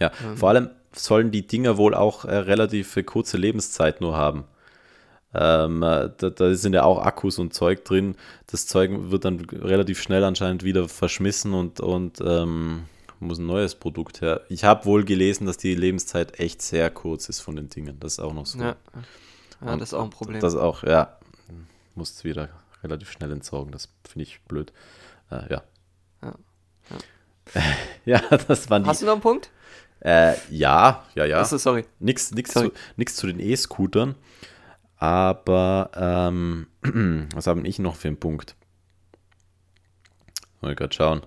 Ja, ähm. vor allem sollen die Dinger wohl auch äh, relativ kurze Lebenszeit nur haben. Ähm, äh, da, da, sind ja auch Akkus und Zeug drin. Das Zeug wird dann relativ schnell anscheinend wieder verschmissen und, und ähm, muss ein neues Produkt her. Ich habe wohl gelesen, dass die Lebenszeit echt sehr kurz ist von den Dingen. Das ist auch noch so. Ja, ja das ist auch ein Problem. Das auch, ja. Muss es wieder relativ schnell entsorgen. Das finde ich blöd. Äh, ja. Ja, ja. ja, das waren die. Hast du noch einen Punkt? Äh, ja, ja, ja. Achso, sorry. Nix, nix, sorry. Zu, nix zu den E-Scootern. Aber ähm, was habe ich noch für einen Punkt? Mal gerade schauen.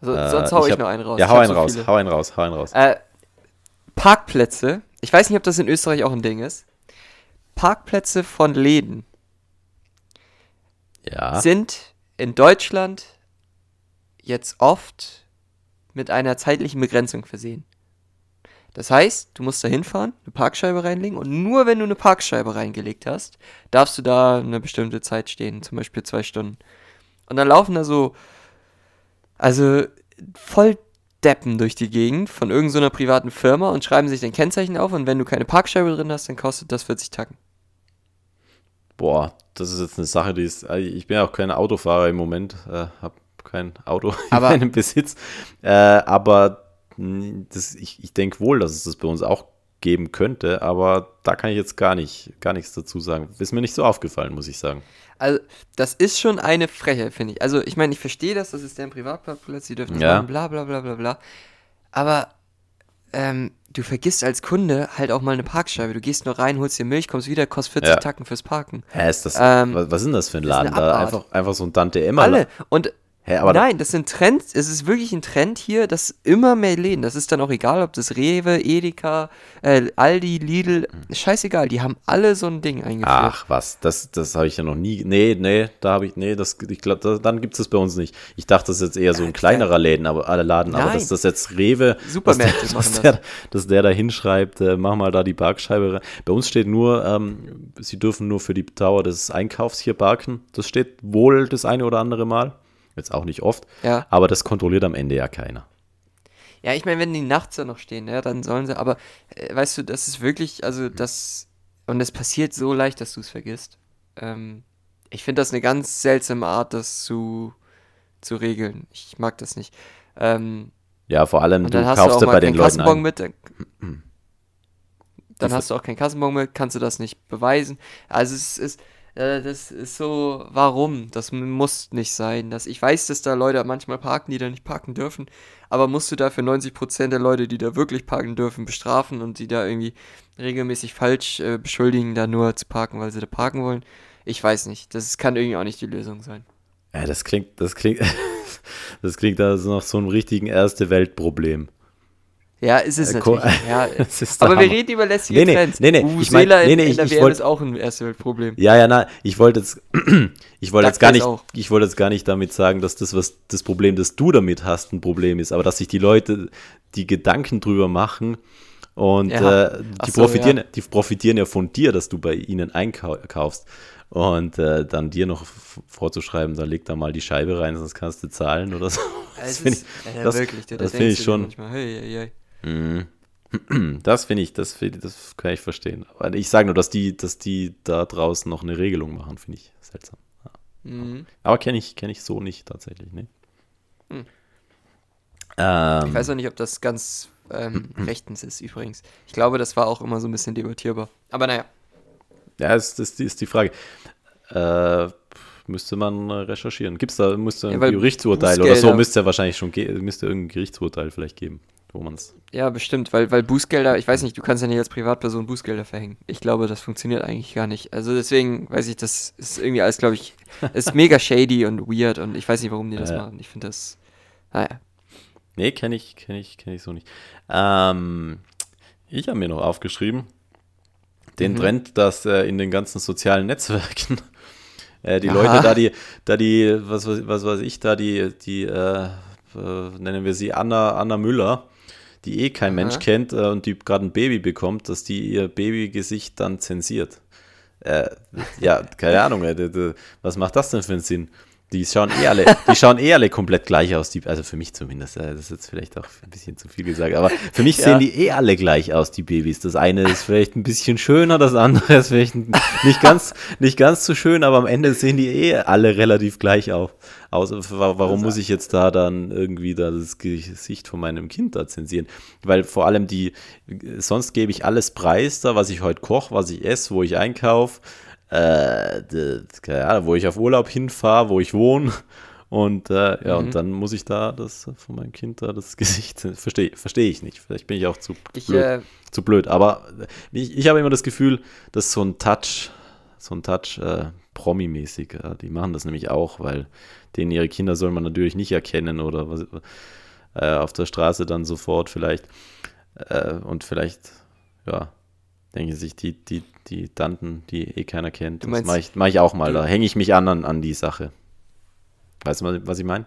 Also, äh, sonst hau ich, ich hab, noch einen raus. Ja, hau einen so raus, hau einen raus, hau einen raus. Äh, Parkplätze. Ich weiß nicht, ob das in Österreich auch ein Ding ist. Parkplätze von Läden ja. sind in Deutschland jetzt oft mit einer zeitlichen Begrenzung versehen. Das heißt, du musst da hinfahren, eine Parkscheibe reinlegen und nur wenn du eine Parkscheibe reingelegt hast, darfst du da eine bestimmte Zeit stehen, zum Beispiel zwei Stunden. Und dann laufen da so, also voll Deppen durch die Gegend von irgendeiner so privaten Firma und schreiben sich dein Kennzeichen auf und wenn du keine Parkscheibe drin hast, dann kostet das 40 Tacken. Boah, das ist jetzt eine Sache, die ist. Also ich bin ja auch kein Autofahrer im Moment, äh, habe kein Auto aber, in meinem Besitz. Äh, aber das, ich, ich denke wohl, dass es das bei uns auch geben könnte, aber da kann ich jetzt gar nicht, gar nichts dazu sagen. Ist mir nicht so aufgefallen, muss ich sagen. Also, das ist schon eine Frechheit, finde ich. Also, ich meine, ich verstehe das, das ist deren Privatparkplatz, die dürfen das ja. machen, bla bla bla bla bla. Aber ähm, du vergisst als Kunde halt auch mal eine Parkscheibe. Du gehst nur rein, holst dir Milch, kommst wieder, kostet 40 ja. Tacken fürs Parken. Hä, ist das, ähm, was, was ist denn das für ein Laden da? Einfach, einfach so ein Tante Emma. Alle. Und Hä, Nein, das sind Trends, es ist wirklich ein Trend hier, dass immer mehr Läden, das ist dann auch egal, ob das Rewe, Edeka, äh, Aldi, Lidl, hm. scheißegal, die haben alle so ein Ding eingeführt. Ach was, das, das habe ich ja noch nie, nee, nee, da habe ich, nee, das, ich glaube, da, dann gibt es das bei uns nicht. Ich dachte, das ist jetzt eher so ein kleinerer Läden, aber, alle Laden, Nein. aber dass das jetzt Rewe, Supermärkte dass, dass, der, dass der da hinschreibt, äh, mach mal da die Parkscheibe rein. Bei uns steht nur, ähm, sie dürfen nur für die Dauer des Einkaufs hier parken. Das steht wohl das eine oder andere Mal. Jetzt auch nicht oft. Ja. Aber das kontrolliert am Ende ja keiner. Ja, ich meine, wenn die nachts da noch stehen, ja, dann sollen sie, aber äh, weißt du, das ist wirklich, also das, und es passiert so leicht, dass du es vergisst. Ähm, ich finde das eine ganz seltsame Art, das zu, zu regeln. Ich mag das nicht. Ähm, ja, vor allem, du hast kaufst du bei den keinen Leuten Kassenbon ein. mit, dann, dann hast du auch keinen Kassenbon mit, kannst du das nicht beweisen. Also es ist, das ist so, warum? Das muss nicht sein. Das, ich weiß, dass da Leute manchmal parken, die da nicht parken dürfen, aber musst du dafür 90% der Leute, die da wirklich parken dürfen, bestrafen und die da irgendwie regelmäßig falsch äh, beschuldigen, da nur zu parken, weil sie da parken wollen? Ich weiß nicht. Das kann irgendwie auch nicht die Lösung sein. Ja, das klingt, das klingt, das klingt also nach so einem richtigen Erste-Welt-Problem. Ja, ist es Äh, natürlich. Ja, aber wir Hammer. reden über lästige Nee, nee, Trends. nee, nee, Uwe ich mein- nee, in, nee, in ich- der ich wollt- ist auch ein erste Weltproblem. Ja, ja, na, ich wollte jetzt, ich wollte jetzt gar nicht, auch. ich wollte jetzt gar nicht damit sagen, dass das, was das Problem, das du damit hast, ein Problem ist, aber dass sich die Leute die Gedanken drüber machen und Ja. äh, die so, profitieren, ja. die profitieren ja von dir, dass du bei ihnen einkaufst und äh, dann dir noch vorzuschreiben, da leg da mal die Scheibe rein, sonst kannst du zahlen oder so. Das finde ich, äh, das- wirklich, da das finde ich schon- Manchmal, hey, hey, hey. Mhm. Das finde ich, das, find das kann ich verstehen. Aber ich sage nur, dass die, dass die da draußen noch eine Regelung machen, finde ich seltsam. Mhm. Aber kenne ich, kenn ich so nicht tatsächlich, ne? Hm. Ähm, Ich weiß auch nicht, ob das ganz ähm, rechtens ist übrigens. Ich glaube, das war auch immer so ein bisschen debattierbar. Aber naja. ja, das, das ist die Frage. Äh, müsste man recherchieren. Gibt es da, müsste ein Ja, Gerichtsurteil oder so, müsste ja wahrscheinlich schon, müsste irgendein Gerichtsurteil vielleicht geben, wo man es. Ja, bestimmt, weil, weil Bußgelder, ich weiß nicht, du kannst ja nicht als Privatperson Bußgelder verhängen. Ich glaube, das funktioniert eigentlich gar nicht. Also deswegen weiß ich, das ist irgendwie alles, glaube ich, ist mega shady und weird und ich weiß nicht, warum die das Ja. machen. Ich finde das, naja. Nee, kenne ich, kenne ich, kenne ich so nicht. Ähm, ich habe mir noch aufgeschrieben, den Mhm. Trend, dass äh, in den ganzen sozialen Netzwerken äh, die Aha. Leute da die, da die, was, weiß- was weiß ich, da die, die, äh, äh, nennen wir sie Anna, Anna Müller, die eh kein Aha. Mensch kennt äh, und die gerade ein Baby bekommt, dass die ihr Babygesicht dann zensiert. Äh, ja, keine Ahnung, was macht das denn für einen Sinn? Die schauen eh alle, die schauen eh alle komplett gleich aus, die, also für mich zumindest, äh, das ist jetzt vielleicht auch ein bisschen zu viel gesagt, aber für mich Ja. sehen die eh alle gleich aus, die Babys. Das eine ist vielleicht ein bisschen schöner, das andere ist vielleicht nicht ganz, nicht ganz so schön, aber am Ende sehen die eh alle relativ gleich auf, aus. Wa- Warum muss ich jetzt da dann irgendwie da das Gesicht von meinem Kind da zensieren? Weil vor allem die, sonst gebe ich alles preis da, was ich heute koche, was ich esse, wo ich einkaufe, äh, d- keine Ahnung, wo ich auf Urlaub hinfahre, wo ich wohne. Und äh, ja, Mhm. und dann muss ich da das von meinem Kind da das Gesicht. Verstehe versteh ich nicht. Vielleicht bin ich auch zu Ich, blöd. äh, zu blöd. Aber ich, ich habe immer das Gefühl, dass so ein Touch, so ein Touch äh, Promi-mäßig, äh, die machen das nämlich auch, weil denen ihre Kinder soll man natürlich nicht erkennen oder was, äh, auf der Straße dann sofort vielleicht. Äh, und vielleicht, ja, denken sich die, die, die Tanten, die eh keiner kennt, Du das meinst- mache ich, mach ich auch mal. du- Da hänge ich mich an, an an die Sache. Weißt du, was- ich meine?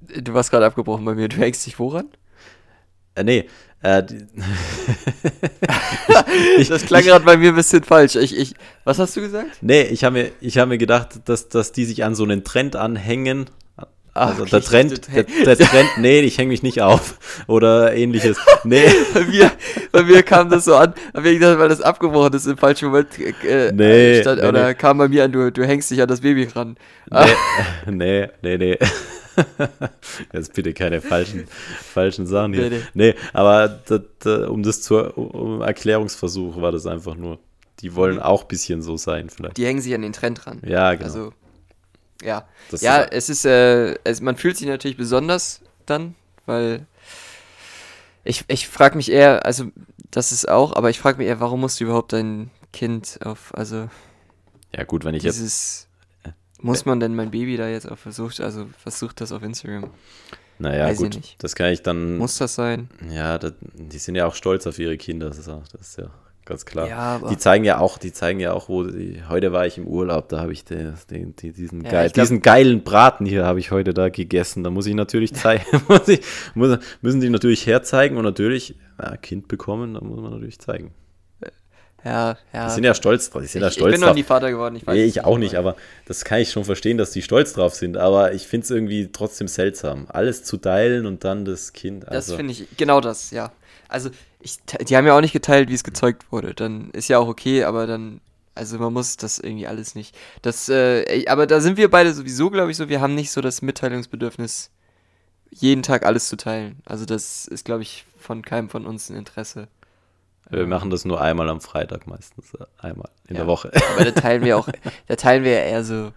du warst gerade abgebrochen bei mir. Du hängst dich woran? Äh, nee, äh, die, das klang gerade bei mir ein bisschen falsch. Ich, ich, was hast du gesagt? Nee, ich habe mir, ich hab mir gedacht, dass, dass die sich an so einen Trend anhängen. Ah, Also okay, der Trend, der, der Trend, nee, ich hänge mich nicht auf. Oder ähnliches. Nee, Bei mir, bei mir kam das so an, weil das abgebrochen ist im falschen Moment. Äh, Nee, stand, nee, oder nee. kam bei mir an, du, du hängst dich an das Baby ran. Ah, nee, nee, nee, nee. Jetzt bitte keine falschen, falschen Sachen hier. Nee, Nee, aber das, das, um das zu, um Erklärungsversuch war das einfach nur. Die wollen Mhm. auch ein bisschen so sein, vielleicht. Die hängen sich an den Trend ran. Ja, genau. Also, ja. Das ja, ist- es ist, äh, es, man fühlt sich natürlich besonders dann, weil ich, ich frage mich eher, also das ist auch, aber ich frage mich eher, warum musst du überhaupt dein Kind auf, also ja, gut, wenn ich jetzt. dieses, muss man denn mein Baby da jetzt auf versucht, also versucht das auf Instagram? Naja, weiß gut, das kann ich dann. Muss das sein? Ja, das, die sind ja auch stolz auf ihre Kinder, das ist, auch, das ist ja ganz klar. Ja, die zeigen ja auch, die zeigen ja auch, wo die, heute war ich im Urlaub, da habe ich den, den, die- diesen, Ja, geil, glaub- diesen geilen Braten hier habe ich heute da gegessen. Da muss ich natürlich zeigen, muss ich, muss, müssen die natürlich herzeigen und natürlich, ja, Kind bekommen, da muss man natürlich zeigen. Ja, ja. Die sind ja stolz drauf. Die sind ich, ja stolz ich bin noch nie Vater geworden, ich weiß nee, ich auch nicht, aber das kann ich schon verstehen, dass die stolz drauf sind. Aber ich finde es irgendwie trotzdem seltsam, alles zu teilen und dann das Kind. Also. Das finde ich, genau das, ja. Also, ich, die haben ja auch nicht geteilt, wie es gezeugt wurde. Dann ist ja auch okay, aber dann, also man muss das irgendwie alles nicht. Das, äh, aber da sind wir beide sowieso, glaube ich, so, wir haben nicht so das Mitteilungsbedürfnis, jeden Tag alles zu teilen. Also das ist, glaube ich, von keinem von uns ein Interesse. Wir machen das nur einmal am Freitag meistens, äh, einmal in ja, der Woche. Aber da teilen wir auch, da teilen wir ja eher so,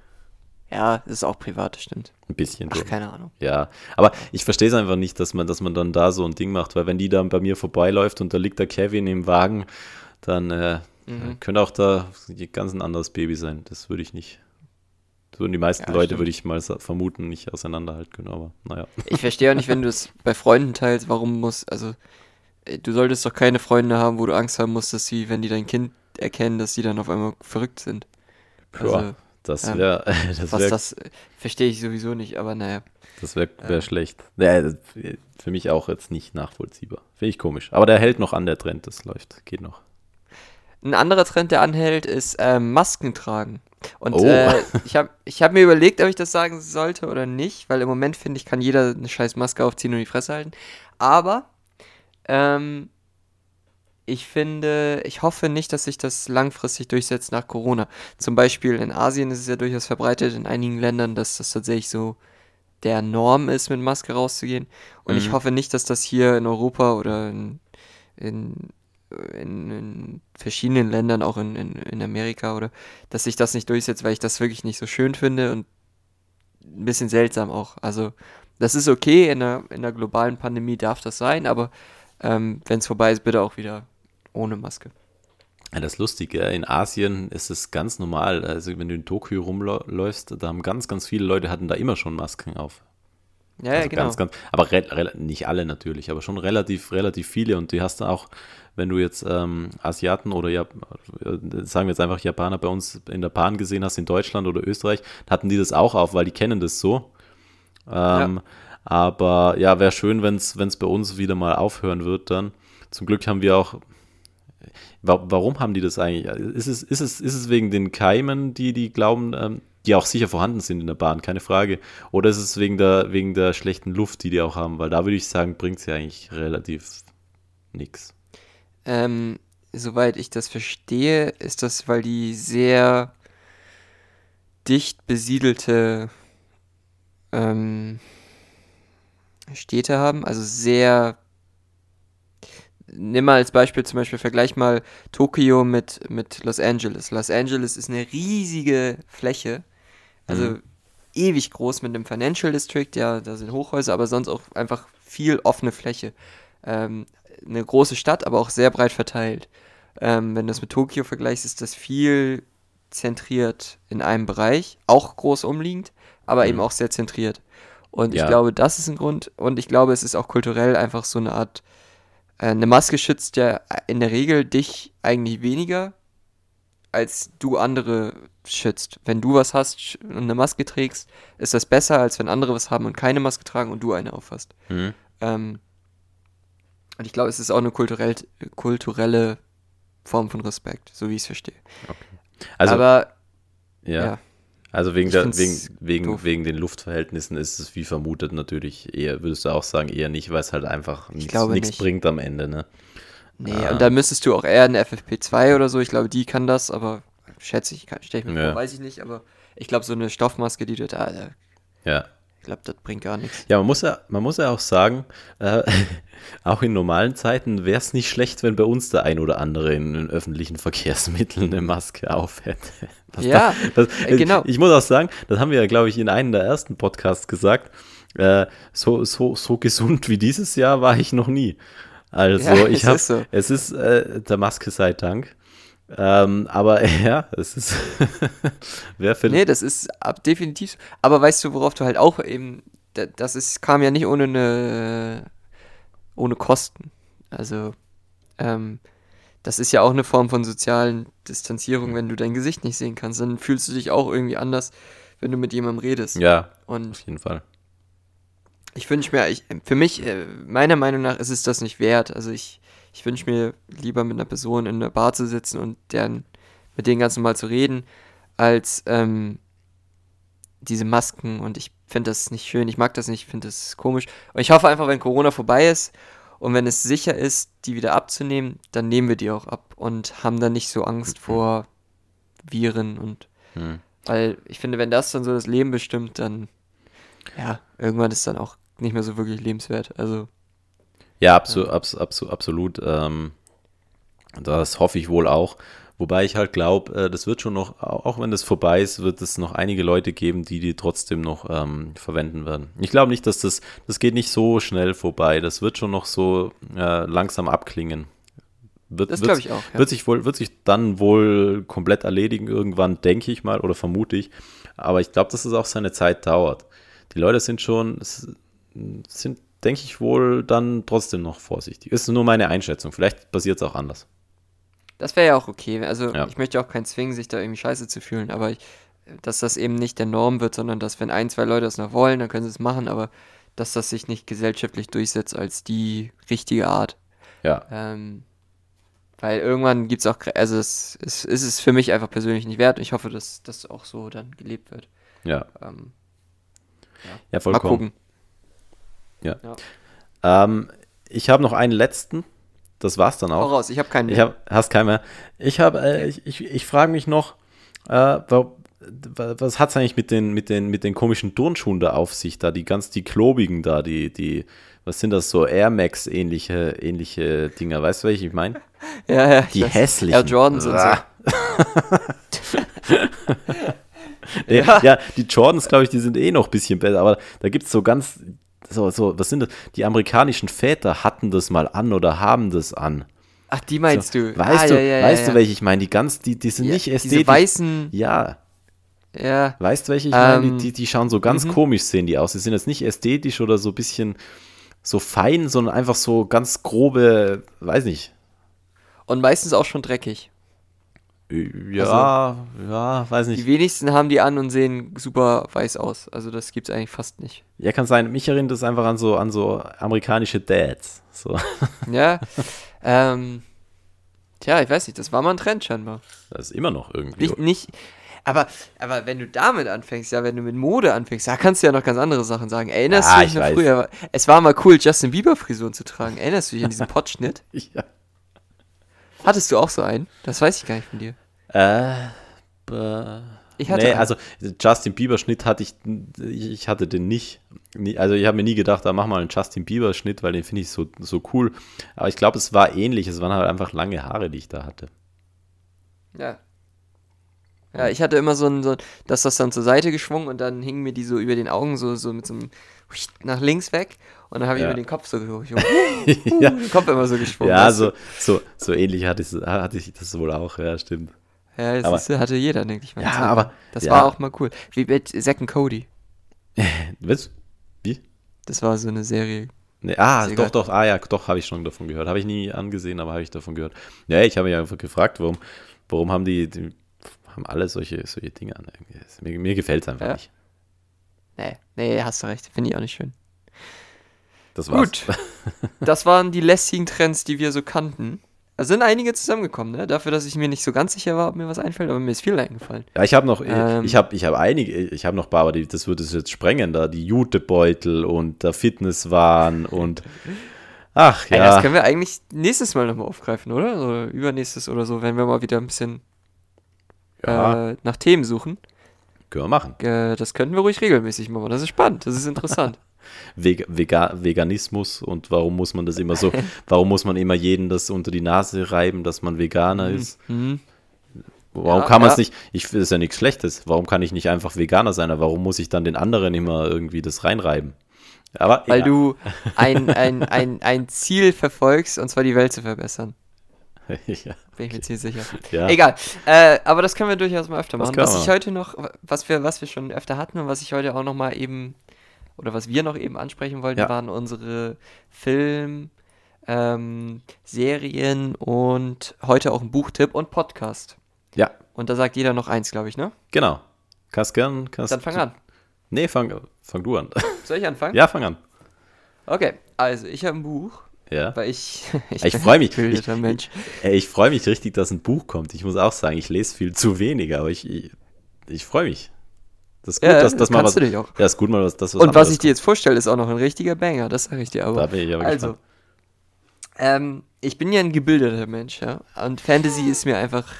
ja, ist auch privat, das stimmt. Ein bisschen. Ach, keine Ahnung. Ja, aber ich verstehe es einfach nicht, dass man, dass man dann da so ein Ding macht, weil wenn die dann bei mir vorbeiläuft und da liegt der Kevin im Wagen, dann äh, mhm. könnte auch da ganz ein anderes Baby sein. Das würde ich nicht. Das würden die meisten ja, Leute, würde ich mal vermuten, nicht auseinanderhalten können, aber naja. Ich verstehe auch nicht, wenn du es bei Freunden teilst, warum muss, also du solltest doch keine Freunde haben, wo du Angst haben musst, dass sie, wenn die dein Kind erkennen, dass sie dann auf einmal verrückt sind. Also, ja, das wäre. Ähm, das was wär, das verstehe ich sowieso nicht, aber naja. Das wäre wär ähm, schlecht. Naja, für mich auch jetzt nicht nachvollziehbar. Finde ich komisch. Aber der hält noch an, der Trend, das läuft, geht noch. Ein anderer Trend, der anhält, ist ähm, Masken tragen. Und oh. äh, ich habe ich hab mir überlegt, ob ich das sagen sollte oder nicht, weil im Moment finde ich, kann jeder eine scheiß Maske aufziehen und die Fresse halten. Aber ähm, ich finde, ich hoffe nicht, dass sich das langfristig durchsetzt nach Corona. Zum Beispiel in Asien ist es ja durchaus verbreitet, in einigen Ländern, dass das tatsächlich so der Norm ist, mit Maske rauszugehen. Und mhm. ich hoffe nicht, dass das hier in Europa oder in, in, in, in verschiedenen Ländern, auch in, in, Amerika, oder dass sich das nicht durchsetzt, weil ich das wirklich nicht so schön finde und ein bisschen seltsam auch. Also, das ist okay, in einer, in einer globalen Pandemie darf das sein, aber ähm, Wenn es vorbei ist, bitte auch wieder ohne Maske. Ja, das Lustige, in Asien ist es ganz normal. Also wenn du in Tokio rumläufst, da haben ganz, ganz viele Leute hatten da immer schon Masken auf. Ja, also ja genau. Ganz, ganz, aber nicht alle natürlich, aber schon relativ, relativ viele. Und die hast du auch, wenn du jetzt ähm, Asiaten oder ja, sagen wir jetzt einfach Japaner bei uns in der Bahn gesehen hast, in Deutschland oder Österreich, hatten die das auch auf, weil die kennen das so. Ähm, ja. Aber ja, wäre schön, wenn es bei uns wieder mal aufhören wird dann. Zum Glück haben wir auch. Warum haben die das eigentlich? Ist es, ist es, ist es wegen den Keimen, die die glauben, ähm, die auch sicher vorhanden sind in der Bahn, keine Frage. Oder ist es wegen der, wegen der schlechten Luft, die die auch haben? Weil da würde ich sagen, bringt es ja eigentlich relativ nichts. Ähm, soweit ich das verstehe, ist das, weil die sehr dicht besiedelte ähm, Städte haben, also sehr. Nimm mal als Beispiel zum Beispiel, vergleich mal Tokio mit, mit Los Angeles. Los Angeles ist eine riesige Fläche, also mhm. ewig groß mit einem Financial District, ja, da sind Hochhäuser, aber sonst auch einfach viel offene Fläche. Ähm, eine große Stadt, aber auch sehr breit verteilt. Ähm, wenn du das mit Tokio vergleichst, ist das viel zentriert in einem Bereich, auch groß umliegend, aber mhm. eben auch sehr zentriert. Und ja. ich glaube, das ist ein Grund. Und ich glaube, es ist auch kulturell einfach so eine Art. Äh, eine Maske schützt ja in der Regel dich eigentlich weniger, als du andere schützt. Wenn du was hast und eine Maske trägst, ist das besser, als wenn andere was haben und keine Maske tragen und du eine aufhast. Mhm. Ähm, und ich glaube, es ist auch eine kulturell, kulturelle Form von Respekt, so wie ich es verstehe. Okay. Also, Aber ja. ja. Also wegen, der, wegen, wegen, wegen den Luftverhältnissen ist es wie vermutet natürlich eher, würdest du auch sagen, eher nicht, weil es halt einfach nichts bringt am Ende, ne? Nee, ah. und da müsstest du auch eher eine FFP2 oder so, ich glaube, die kann das, aber schätze ich, stelle ich mir ja. vor, weiß ich nicht, aber ich glaube, so eine Stoffmaske, die du da, da ja. Ich glaube, das bringt gar nichts. Ja, man muss ja, man muss ja auch sagen, äh, auch in normalen Zeiten wäre es nicht schlecht, wenn bei uns der ein oder andere in den öffentlichen Verkehrsmitteln eine Maske auf hätte. Das ja, das, das, genau. Ich muss auch sagen, das haben wir ja, glaube ich, in einem der ersten Podcasts gesagt. Äh, so, so, so gesund wie dieses Jahr war ich noch nie. Also ja, ich habe, so. es ist äh, der Maske sei Dank. Ähm, aber ja, es ist. wer findet. Nee, das ist ab, definitiv. Aber weißt du, worauf du halt auch eben. Das ist, kam ja nicht ohne eine. ohne Kosten. Also, ähm, das ist ja auch eine Form von sozialen Distanzierung, wenn du dein Gesicht nicht sehen kannst. Dann fühlst du dich auch irgendwie anders, wenn du mit jemandem redest. Ja, Und auf jeden Fall. Ich wünsche mir, ich, für mich, äh, meiner Meinung nach, ist es das nicht wert. Also ich, Ich wünsche mir lieber mit einer Person in einer Bar zu sitzen und deren, mit denen ganz normal zu reden, als ähm, diese Masken und ich finde das nicht schön, ich mag das nicht, ich finde das komisch. Und ich hoffe einfach, wenn Corona vorbei ist und wenn es sicher ist, die wieder abzunehmen, dann nehmen wir die auch ab und haben dann nicht so Angst vor Viren und Hm. weil ich finde, wenn das dann so das Leben bestimmt, dann ja, irgendwann ist dann auch nicht mehr so wirklich lebenswert. Also Ja, abso, abs, abso, absolut. Ähm, das hoffe ich wohl auch. Wobei ich halt glaube, äh, das wird schon noch, au- auch wenn das vorbei ist, wird es noch einige Leute geben, die die trotzdem noch ähm, verwenden werden. Ich glaube nicht, dass das, das geht nicht so schnell vorbei. Das wird schon noch so äh, langsam abklingen. Wird, das glaube ich auch. Ja. Wird sich wohl, wird sich dann wohl komplett erledigen irgendwann, denke ich mal, oder vermute ich. Aber ich glaube, dass es auch seine Zeit dauert. Die Leute sind schon, sind, denke ich, wohl dann trotzdem noch vorsichtig. Ist nur meine Einschätzung. Vielleicht passiert es auch anders. Das wäre ja auch okay. Also Ja. ich möchte auch keinen zwingen, sich da irgendwie scheiße zu fühlen, aber ich, dass das eben nicht der Norm wird, sondern dass wenn ein, zwei Leute das noch wollen, dann können sie es machen, aber dass das sich nicht gesellschaftlich durchsetzt als die richtige Art. Ja, Ähm, weil irgendwann gibt es auch, also es, es, es ist für mich einfach persönlich nicht wert und ich hoffe, dass das auch so dann gelebt wird. ja, Ähm, ja, mal vollkommen. gucken. Ähm, ich habe noch einen letzten. Das war's dann Hau auch. raus, ich habe keinen Ich mehr. habe, hast keinen mehr. Ich habe, äh, ich, ich, ich frage mich noch, äh, wa- wa- was hat's eigentlich mit den, mit den, mit den komischen Turnschuhen da auf sich da, die ganz, die klobigen da, die, die, was sind das so Air Max ähnliche, ähnliche Dinger, weißt du, welche ich meine? Ja, ja, ich Die hässlichen. Air Jordans und so. Ja. ja, die Jordans, glaube ich, die sind eh noch ein bisschen besser, aber da gibt es so ganz, so, so, was sind das? Die amerikanischen Väter hatten das mal an oder haben das an. Ach, die meinst So, du? Weißt Ah, du, ja, ja, weißt ja, du, welche ich meine? Die ganz, die, die sind Ja, nicht Diese ästhetisch. weißen, ja, ja. weißt du, welche ich meine? Ähm, Die, die, schauen so ganz mhm. komisch, sehen die aus. Die sind jetzt nicht ästhetisch oder so ein bisschen so fein, sondern einfach so ganz grobe, weiß nicht. Und meistens auch schon dreckig. Ja, ja, weiß Die nicht. wenigsten haben die an und sehen super weiß aus. Also das gibt's eigentlich fast nicht. Ja, kann sein. Mich erinnert das einfach an so, an so amerikanische Dads. So. Ja. ähm, tja, ich weiß nicht, das war mal ein Trend scheinbar. Das ist immer noch irgendwie. Nicht, nicht, aber, aber wenn du damit anfängst, ja, wenn du mit Mode anfängst, da kannst du ja noch ganz andere Sachen sagen. Erinnerst Ja, du ich dich noch weiß. früher? Es war mal cool, Justin Bieber Frisuren zu tragen. Erinnerst du dich an diesen Potschnitt? Ja. Hattest du auch so einen? Das weiß ich gar nicht von dir. Äh. Ich hatte nee, einen. also Justin Bieber Schnitt hatte ich, ich hatte den nicht. Also ich habe mir nie gedacht, da mach mal einen Justin Bieber Schnitt, weil den finde ich so, so cool. Aber ich glaube, es war ähnlich. Es waren halt einfach lange Haare, die ich da hatte. Ja. Ja, ich hatte immer so ein, so, dass das dann zur Seite geschwungen und dann hingen mir die so über den Augen so, so mit so einem nach links weg und dann habe ich Ja. über den Kopf so geholt. Uh, ja, den Kopf immer so geschwungen. ja so, so, so ähnlich hatte ich, hatte ich das wohl auch. Ja, stimmt. Ja, das aber- ist, hatte jeder, denke ich mal. Ja, Zeit aber-. Das ja. war auch mal cool. Wie mit Zack and Cody. Was? Wie? Das war so eine Serie. Nee, ah, doch, doch, ah ja, doch, habe ich schon davon gehört. Habe ich nie angesehen, aber habe ich davon gehört. Ja, ich habe mich einfach gefragt, warum, warum haben die, die haben alle solche, solche Dinge an. Mir, mir gefällt es einfach Ja. nicht. Nee, nee, hast du recht. Finde ich auch nicht schön. Das war's. Gut. Das waren die lästigen Trends, die wir so kannten. Da sind einige zusammengekommen, ne? Dafür, dass ich mir nicht so ganz sicher war, ob mir was einfällt, aber mir ist viel eingefallen. Ja, ich habe noch, Ähm. ich habe, ich habe einige, ich habe noch ein paar, aber die, das würde es jetzt sprengen, da die Jutebeutel und der Fitnesswahn und ach Ey, ja, das können wir eigentlich nächstes Mal nochmal aufgreifen, oder? Oder übernächstes oder so, wenn wir mal wieder ein bisschen ja, äh, nach Themen suchen. Können wir machen. Äh, das könnten wir ruhig regelmäßig machen. Das ist spannend, das ist interessant. Veg Vega Veganismus und warum muss man das immer so, warum muss man immer jeden das unter die Nase reiben, dass man Veganer ist? Mhm. Warum Ja, kann man es ja. nicht, ich das ist ja nichts Schlechtes, warum kann ich nicht einfach Veganer sein, aber warum muss ich dann den anderen immer irgendwie das reinreiben? Aber Weil ja. du ein, ein, ein, ein Ziel verfolgst, und zwar die Welt zu verbessern. ja, Bin ich mir ziemlich sicher. ja. Egal. Äh, aber das können wir durchaus mal öfter machen. Was wir ich heute noch, was wir, was wir schon öfter hatten und was ich heute auch noch mal eben, oder was wir noch eben ansprechen wollten, Ja. waren unsere Film, ähm, Serien und heute auch ein Buchtipp und Podcast. ja, Und da sagt jeder noch eins, glaube ich, ne? genau. Kannst gern, kannst Dann fang an. Nee, fang, fang du an. Soll ich anfangen? ja, fang an. Okay, also ich habe ein Buch, Ja. Weil ich, ich, ich freue mich. Ich, Mensch. ich, ich freue mich richtig, dass ein Buch kommt. Ich muss auch sagen, ich lese viel zu wenig, aber ich, ich, ich freue mich. Das ist gut, ja, dass, dass mal was. Du dich auch. Ja, ist gut, mal was. Das, was Und was ich dir jetzt vorstelle, ist auch noch ein richtiger Banger, das sage ich dir aber. Da bin ich aber also, ähm, ich bin ja ein gebildeter Mensch, ja. Und Fantasy ist mir einfach,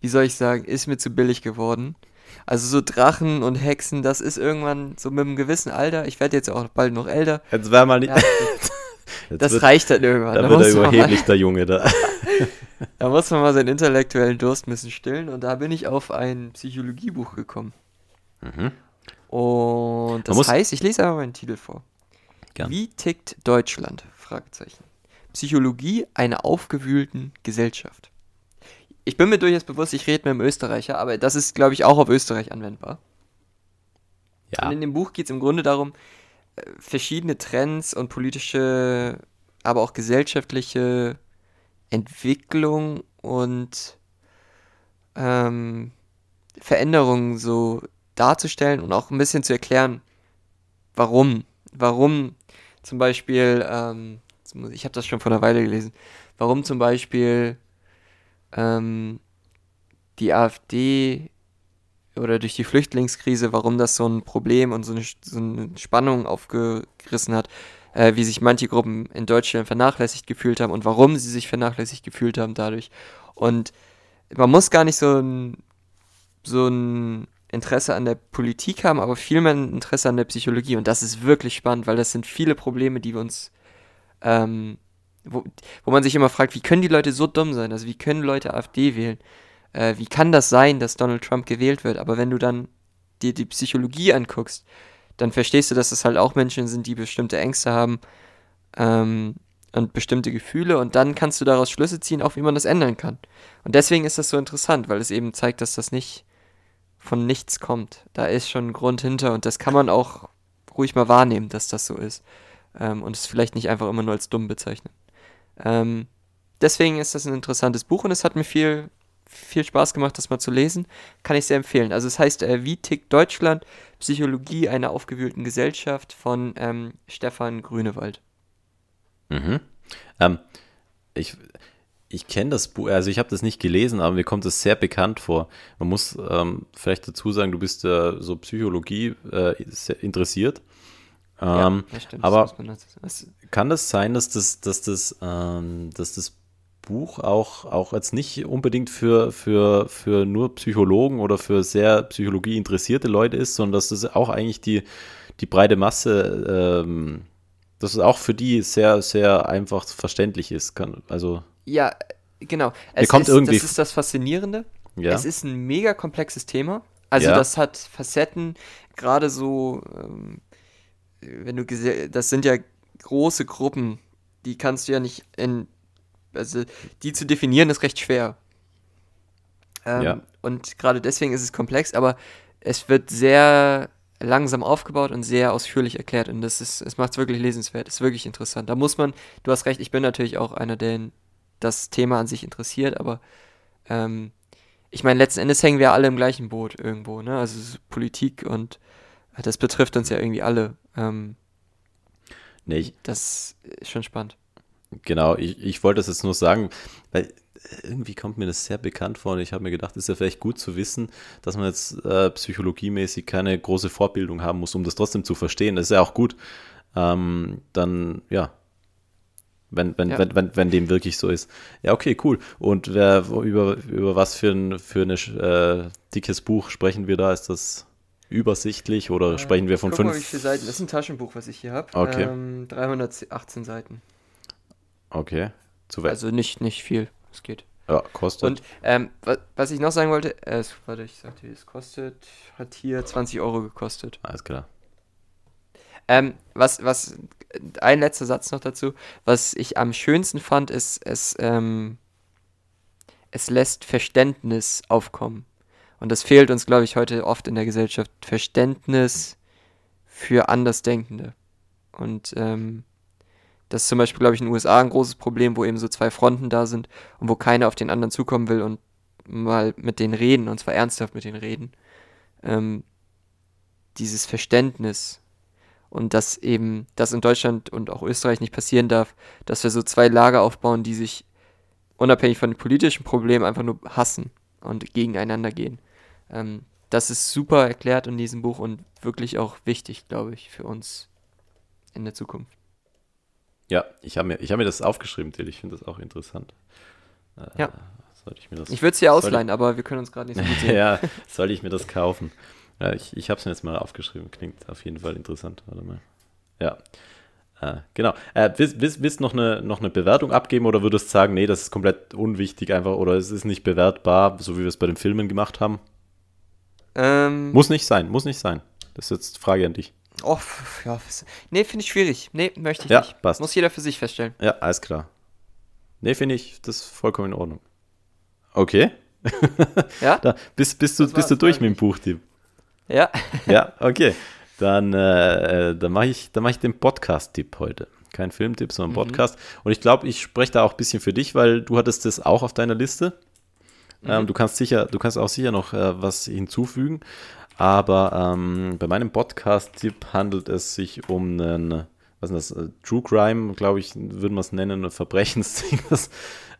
wie soll ich sagen, ist mir zu billig geworden. Also so Drachen und Hexen, das ist irgendwann so mit einem gewissen Alter. Ich werde jetzt auch bald noch älter. Jetzt wäre mal nicht. Ja, das wird, reicht dann irgendwann. Da, da wird er überheblich, der Junge da. da muss man mal seinen intellektuellen Durst ein bisschen stillen. Und da bin ich auf ein Psychologiebuch gekommen. Mhm. Und das heißt, ich lese aber meinen Titel vor. Gern. Wie tickt Deutschland? Fragezeichen. Psychologie einer aufgewühlten Gesellschaft. Ich bin mir durchaus bewusst, ich rede mit einem Österreicher, aber das ist, glaube ich, auch auf Österreich anwendbar. Ja. Und in dem Buch geht es im Grunde darum, verschiedene Trends und politische, aber auch gesellschaftliche Entwicklung und ähm, Veränderungen so darzustellen und auch ein bisschen zu erklären, warum. Warum zum Beispiel, ähm, ich habe das schon vor einer Weile gelesen, warum zum Beispiel ähm, die AfD oder durch die Flüchtlingskrise, warum das so ein Problem und so eine, so eine Spannung aufgerissen hat, äh, wie sich manche Gruppen in Deutschland vernachlässigt gefühlt haben und warum sie sich vernachlässigt gefühlt haben dadurch. Und man muss gar nicht so ein, so ein Interesse an der Politik haben, aber viel mehr Interesse an der Psychologie. Und das ist wirklich spannend, weil das sind viele Probleme, die wir uns, ähm, wo, wo man sich immer fragt, wie können die Leute so dumm sein? Also wie können Leute AfD wählen? Äh, wie kann das sein, dass Donald Trump gewählt wird? Aber wenn du dann dir die Psychologie anguckst, dann verstehst du, dass das halt auch Menschen sind, die bestimmte Ängste haben ähm, und bestimmte Gefühle und dann kannst du daraus Schlüsse ziehen, auch wie man das ändern kann. Und deswegen ist das so interessant, weil es eben zeigt, dass das nicht von nichts kommt. Da ist schon ein Grund hinter und das kann man auch ruhig mal wahrnehmen, dass das so ist. Ähm, und es vielleicht nicht einfach immer nur als dumm bezeichnen. Ähm, deswegen ist das ein interessantes Buch und es hat mir viel, viel Spaß gemacht, das mal zu lesen. Kann ich sehr empfehlen. Also es heißt äh, Wie tickt Deutschland? Psychologie einer aufgewühlten Gesellschaft von ähm, Stefan Grünewald. Mhm. Ähm, ich, ich kenne das Buch, also ich habe das nicht gelesen, aber mir kommt es sehr bekannt vor. Man muss ähm, vielleicht dazu sagen, du bist äh, so Psychologie äh, interessiert. Ähm, ja, stimmt, aber das kann das sein, dass das, dass das, ähm, dass das Buch auch, auch jetzt nicht unbedingt für, für, für nur Psychologen oder für sehr Psychologie interessierte Leute ist, sondern dass das auch eigentlich die, die breite Masse, ähm, dass es auch für die sehr, sehr einfach verständlich ist. Kann, also ja, genau. Es kommt ist, irgendwie das ist das Faszinierende. Ja. Es ist ein mega komplexes Thema. Also ja. das hat Facetten, gerade so, ähm, wenn du das sind ja große Gruppen, die kannst du ja nicht in, also die zu definieren ist recht schwer. Ähm, ja. Und gerade deswegen ist es komplex, aber es wird sehr langsam aufgebaut und sehr ausführlich erklärt und das ist, es macht es wirklich lesenswert, ist wirklich interessant. Da muss man, du hast recht, ich bin natürlich auch einer, der das Thema an sich interessiert, aber ähm, ich meine, letzten Endes hängen wir alle im gleichen Boot irgendwo, ne? Also Politik und das betrifft uns ja irgendwie alle. Ähm, nee, ich, das ist schon spannend. Genau, ich, ich wollte das jetzt nur sagen, weil irgendwie kommt mir das sehr bekannt vor und ich habe mir gedacht, ist ja vielleicht gut zu wissen, dass man jetzt äh, psychologiemäßig keine große Vorbildung haben muss, um das trotzdem zu verstehen. Das ist ja auch gut. Ähm, dann, ja, wenn, wenn, ja. wenn, wenn, wenn dem wirklich so ist. Ja, okay, cool. Und wer, über, über was für ein für eine, äh, dickes Buch sprechen wir da? Ist das übersichtlich oder äh, sprechen wir von fünf? Mal, wie viele Seiten. Das ist ein Taschenbuch, was ich hier habe. Okay. Ähm, 318 Seiten. Okay. Zu also nicht, nicht viel. Es geht. Ja, kostet. Und ähm, was ich noch sagen wollte, äh, es, warte, ich sagte, es kostet, hat hier 20 Euro gekostet. Alles klar. Ähm, was, was, ein letzter Satz noch dazu. Was ich am schönsten fand, ist, es, ähm, es lässt Verständnis aufkommen. Und das fehlt uns, glaube ich, heute oft in der Gesellschaft. Verständnis für Andersdenkende. Und ähm, das ist zum Beispiel, glaube ich, in den USA ein großes Problem, wo eben so zwei Fronten da sind und wo keiner auf den anderen zukommen will und mal mit denen reden, und zwar ernsthaft mit denen reden. Ähm, dieses Verständnis und dass eben das in Deutschland und auch Österreich nicht passieren darf, dass wir so zwei Lager aufbauen, die sich unabhängig von den politischen Problemen einfach nur hassen und gegeneinander gehen. Ähm, das ist super erklärt in diesem Buch und wirklich auch wichtig, glaube ich, für uns in der Zukunft. Ja, ich habe mir, hab mir das aufgeschrieben, Till. Ich finde das auch interessant. Äh, ja. ich ich würde es dir ausleihen, aber wir können uns gerade nicht so gut sehen. ja, soll ich mir das kaufen? Ja, ich ich habe es mir jetzt mal aufgeschrieben. Klingt auf jeden Fall interessant. Warte mal. Ja. Äh, genau. Äh, willst, willst, willst noch eine, noch eine Bewertung abgeben oder würdest du sagen, nee, das ist komplett unwichtig einfach oder es ist nicht bewertbar, so wie wir es bei den Filmen gemacht haben? Ähm, muss nicht sein, muss nicht sein. Das ist jetzt Frage an dich. Oh, ja. Nee, finde ich schwierig. Nee, möchte ich ja, nicht. Passt. Muss jeder für sich feststellen. Ja, alles klar. Nee, finde ich, das ist vollkommen in Ordnung. Okay. Ja? da, bist, bist du, bist du durch mit dem Buchtipp? Ja. ja, okay. Dann, äh, äh dann mache ich, mach ich den Podcast-Tipp heute. Kein Filmtipp, sondern mhm. Podcast. Und ich glaube, ich spreche da auch ein bisschen für dich, weil du hattest das auch auf deiner Liste. Mhm. Ähm, du kannst sicher, du kannst auch sicher noch äh, was hinzufügen. Aber ähm, bei meinem Podcast-Tipp handelt es sich um einen, was ist das, äh, True Crime, glaube ich, würde man es nennen, ein Verbrechensding. Das,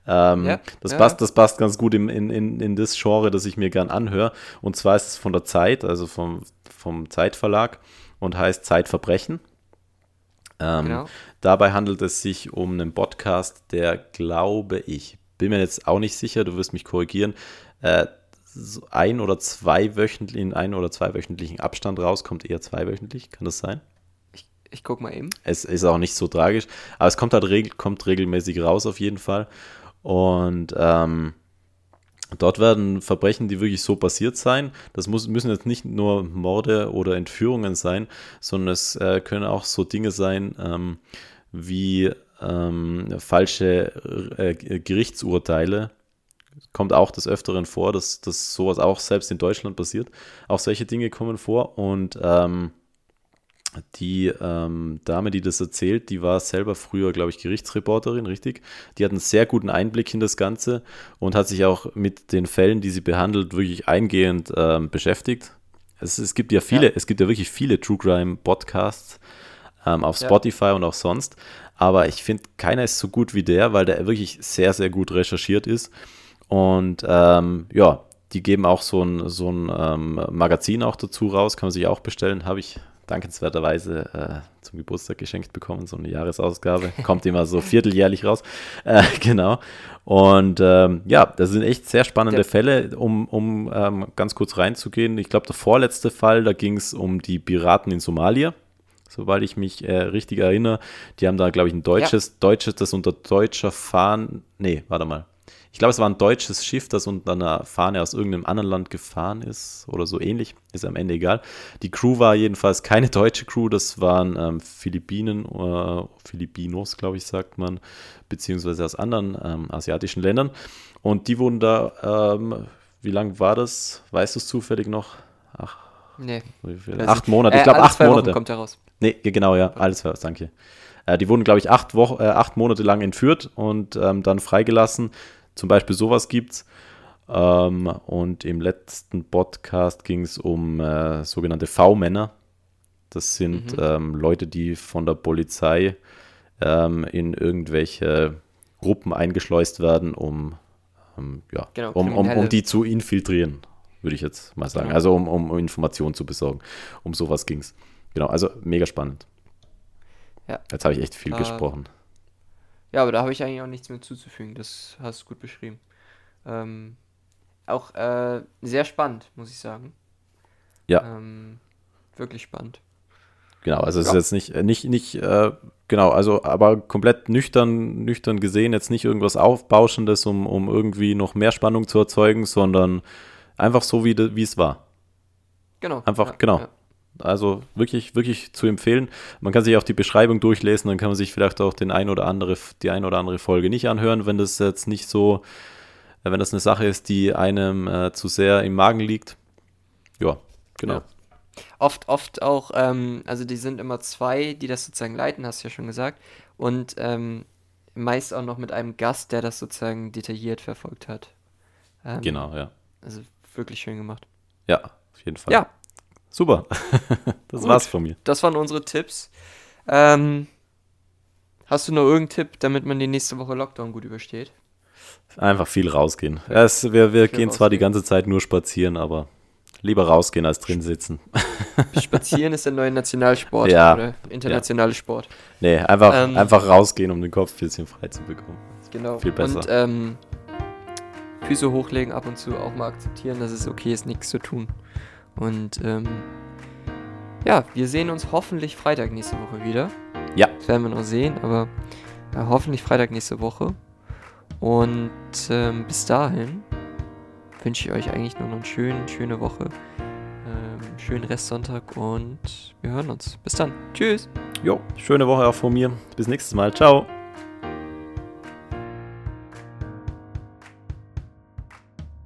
ähm, ja, das, ja. Passt, das passt ganz gut in, in, in, in das Genre, das ich mir gern anhöre. Und zwar ist es von der Zeit, also vom, vom Zeitverlag und heißt Zeitverbrechen. Ähm, genau. Dabei handelt es sich um einen Podcast, der, glaube ich, bin mir jetzt auch nicht sicher, du wirst mich korrigieren, äh, ein oder zwei wöchentlich, in ein oder zwei wöchentlichen Abstand rauskommt, eher zweiwöchentlich, kann das sein? Ich, ich guck mal eben. Es ist auch nicht so tragisch, aber es kommt halt regel, kommt regelmäßig raus auf jeden Fall. Und ähm, dort werden Verbrechen, die wirklich so passiert sein. Das muss, müssen jetzt nicht nur Morde oder Entführungen sein, sondern es äh, können auch so Dinge sein ähm, wie ähm, falsche äh, Gerichtsurteile. Kommt auch des Öfteren vor, dass, dass sowas auch selbst in Deutschland passiert. Auch solche Dinge kommen vor und ähm, die ähm, Dame, die das erzählt, die war selber früher, glaube ich, Gerichtsreporterin, richtig? Die hat einen sehr guten Einblick in das Ganze und hat sich auch mit den Fällen, die sie behandelt, wirklich eingehend ähm, beschäftigt. Es, es, gibt ja viele, ja. es gibt ja wirklich viele True Crime Podcasts ähm, auf Spotify ja. und auch sonst. Aber ich finde, keiner ist so gut wie der, weil der wirklich sehr, sehr gut recherchiert ist. Und ähm, ja, die geben auch so ein, so ein ähm, Magazin auch dazu raus, kann man sich auch bestellen, habe ich dankenswerterweise äh, zum Geburtstag geschenkt bekommen, so eine Jahresausgabe. Kommt immer so vierteljährlich raus. Äh, genau. Und ähm, ja, das sind echt sehr spannende ja. Fälle, um, um ähm, ganz kurz reinzugehen. Ich glaube, der vorletzte Fall, da ging es um die Piraten in Somalia. Soweit ich mich äh, richtig erinnere. Die haben da, glaube ich, ein deutsches, ja. deutsches, das unter deutscher Fahnen. Nee, warte mal ich glaube, es war ein deutsches Schiff, das unter einer Fahne aus irgendeinem anderen Land gefahren ist oder so ähnlich. Ist am Ende egal. Die Crew war jedenfalls keine deutsche Crew, das waren ähm, Philippinen, äh, Filipinos, glaube ich, sagt man, beziehungsweise aus anderen ähm, asiatischen Ländern. Und die wurden da, ähm, wie lang war das? Weißt du es zufällig noch? Ach, nee. Acht Monate, ich äh, glaube acht Monate. Wochen kommt heraus. Nee, genau, ja, alles klar, danke. Äh, die wurden, glaube ich, acht, Wochen, äh, acht Monate lang entführt und ähm, dann freigelassen zum Beispiel sowas gibt's. Ähm, und im letzten Podcast ging es um äh, sogenannte V-Männer. Das sind mhm. ähm, Leute, die von der Polizei ähm, in irgendwelche Gruppen eingeschleust werden, um, ähm, ja, genau, um, um, um, die zu infiltrieren, würde ich jetzt mal sagen. Genau. Also um, um, Informationen zu besorgen. Um sowas ging es. Genau, also mega spannend. Ja. Jetzt habe ich echt viel uh, gesprochen. Ja, aber da habe ich eigentlich auch nichts mehr zuzufügen. Das hast du gut beschrieben. Ähm, auch äh, sehr spannend, muss ich sagen. Ja. Ähm, wirklich spannend. Genau, also es ja. ist jetzt nicht, äh, nicht, nicht, äh, genau, also aber komplett nüchtern, nüchtern gesehen, jetzt nicht irgendwas Aufbauschendes, um, um irgendwie noch mehr Spannung zu erzeugen, sondern einfach so, wie, wie es war. Genau. Einfach, ja, genau. Ja. Also wirklich, wirklich zu empfehlen. Man kann sich auch die Beschreibung durchlesen, dann kann man sich vielleicht auch den ein oder andere, die ein oder andere Folge nicht anhören, wenn das jetzt nicht so, äh, wenn das eine Sache ist, die einem äh, zu sehr im Magen liegt. Ja, genau. Ja. Oft, oft auch, ähm, also die sind immer zwei, die das sozusagen leiten, hast du ja schon gesagt. Und ähm, meist auch noch mit einem Gast, der das sozusagen detailliert verfolgt hat. Ähm, genau, ja. Also wirklich schön gemacht. Ja, auf jeden Fall. Ja, Super. das Gut. war's von mir. Das waren unsere Tipps. Ähm, hast du noch irgendeinen Tipp, damit man die nächste Woche Lockdown gut übersteht? Einfach viel rausgehen. Ja, es, wir wir gehen zwar die rausgehen. ganze Zeit nur spazieren, aber lieber rausgehen als drin sitzen. Spazieren ist der neue Nationalsport Ja. oder internationale Sport. Nee, einfach, Ähm. einfach rausgehen, um den Kopf ein bisschen frei zu bekommen. Genau. Viel besser. Und ähm, Füße hochlegen ab und zu auch mal akzeptieren, dass es okay ist, nichts zu tun. Und ähm, ja, wir sehen uns hoffentlich Freitag nächste Woche wieder. Ja. Das werden wir noch sehen, aber ja, hoffentlich Freitag nächste Woche. Und ähm, bis dahin wünsche ich euch eigentlich nur noch eine schöne, schöne Woche. Ähm, schönen Restsonntag und wir hören uns. Bis dann. Tschüss. Jo, schöne Woche auch von mir. Bis nächstes Mal. Ciao.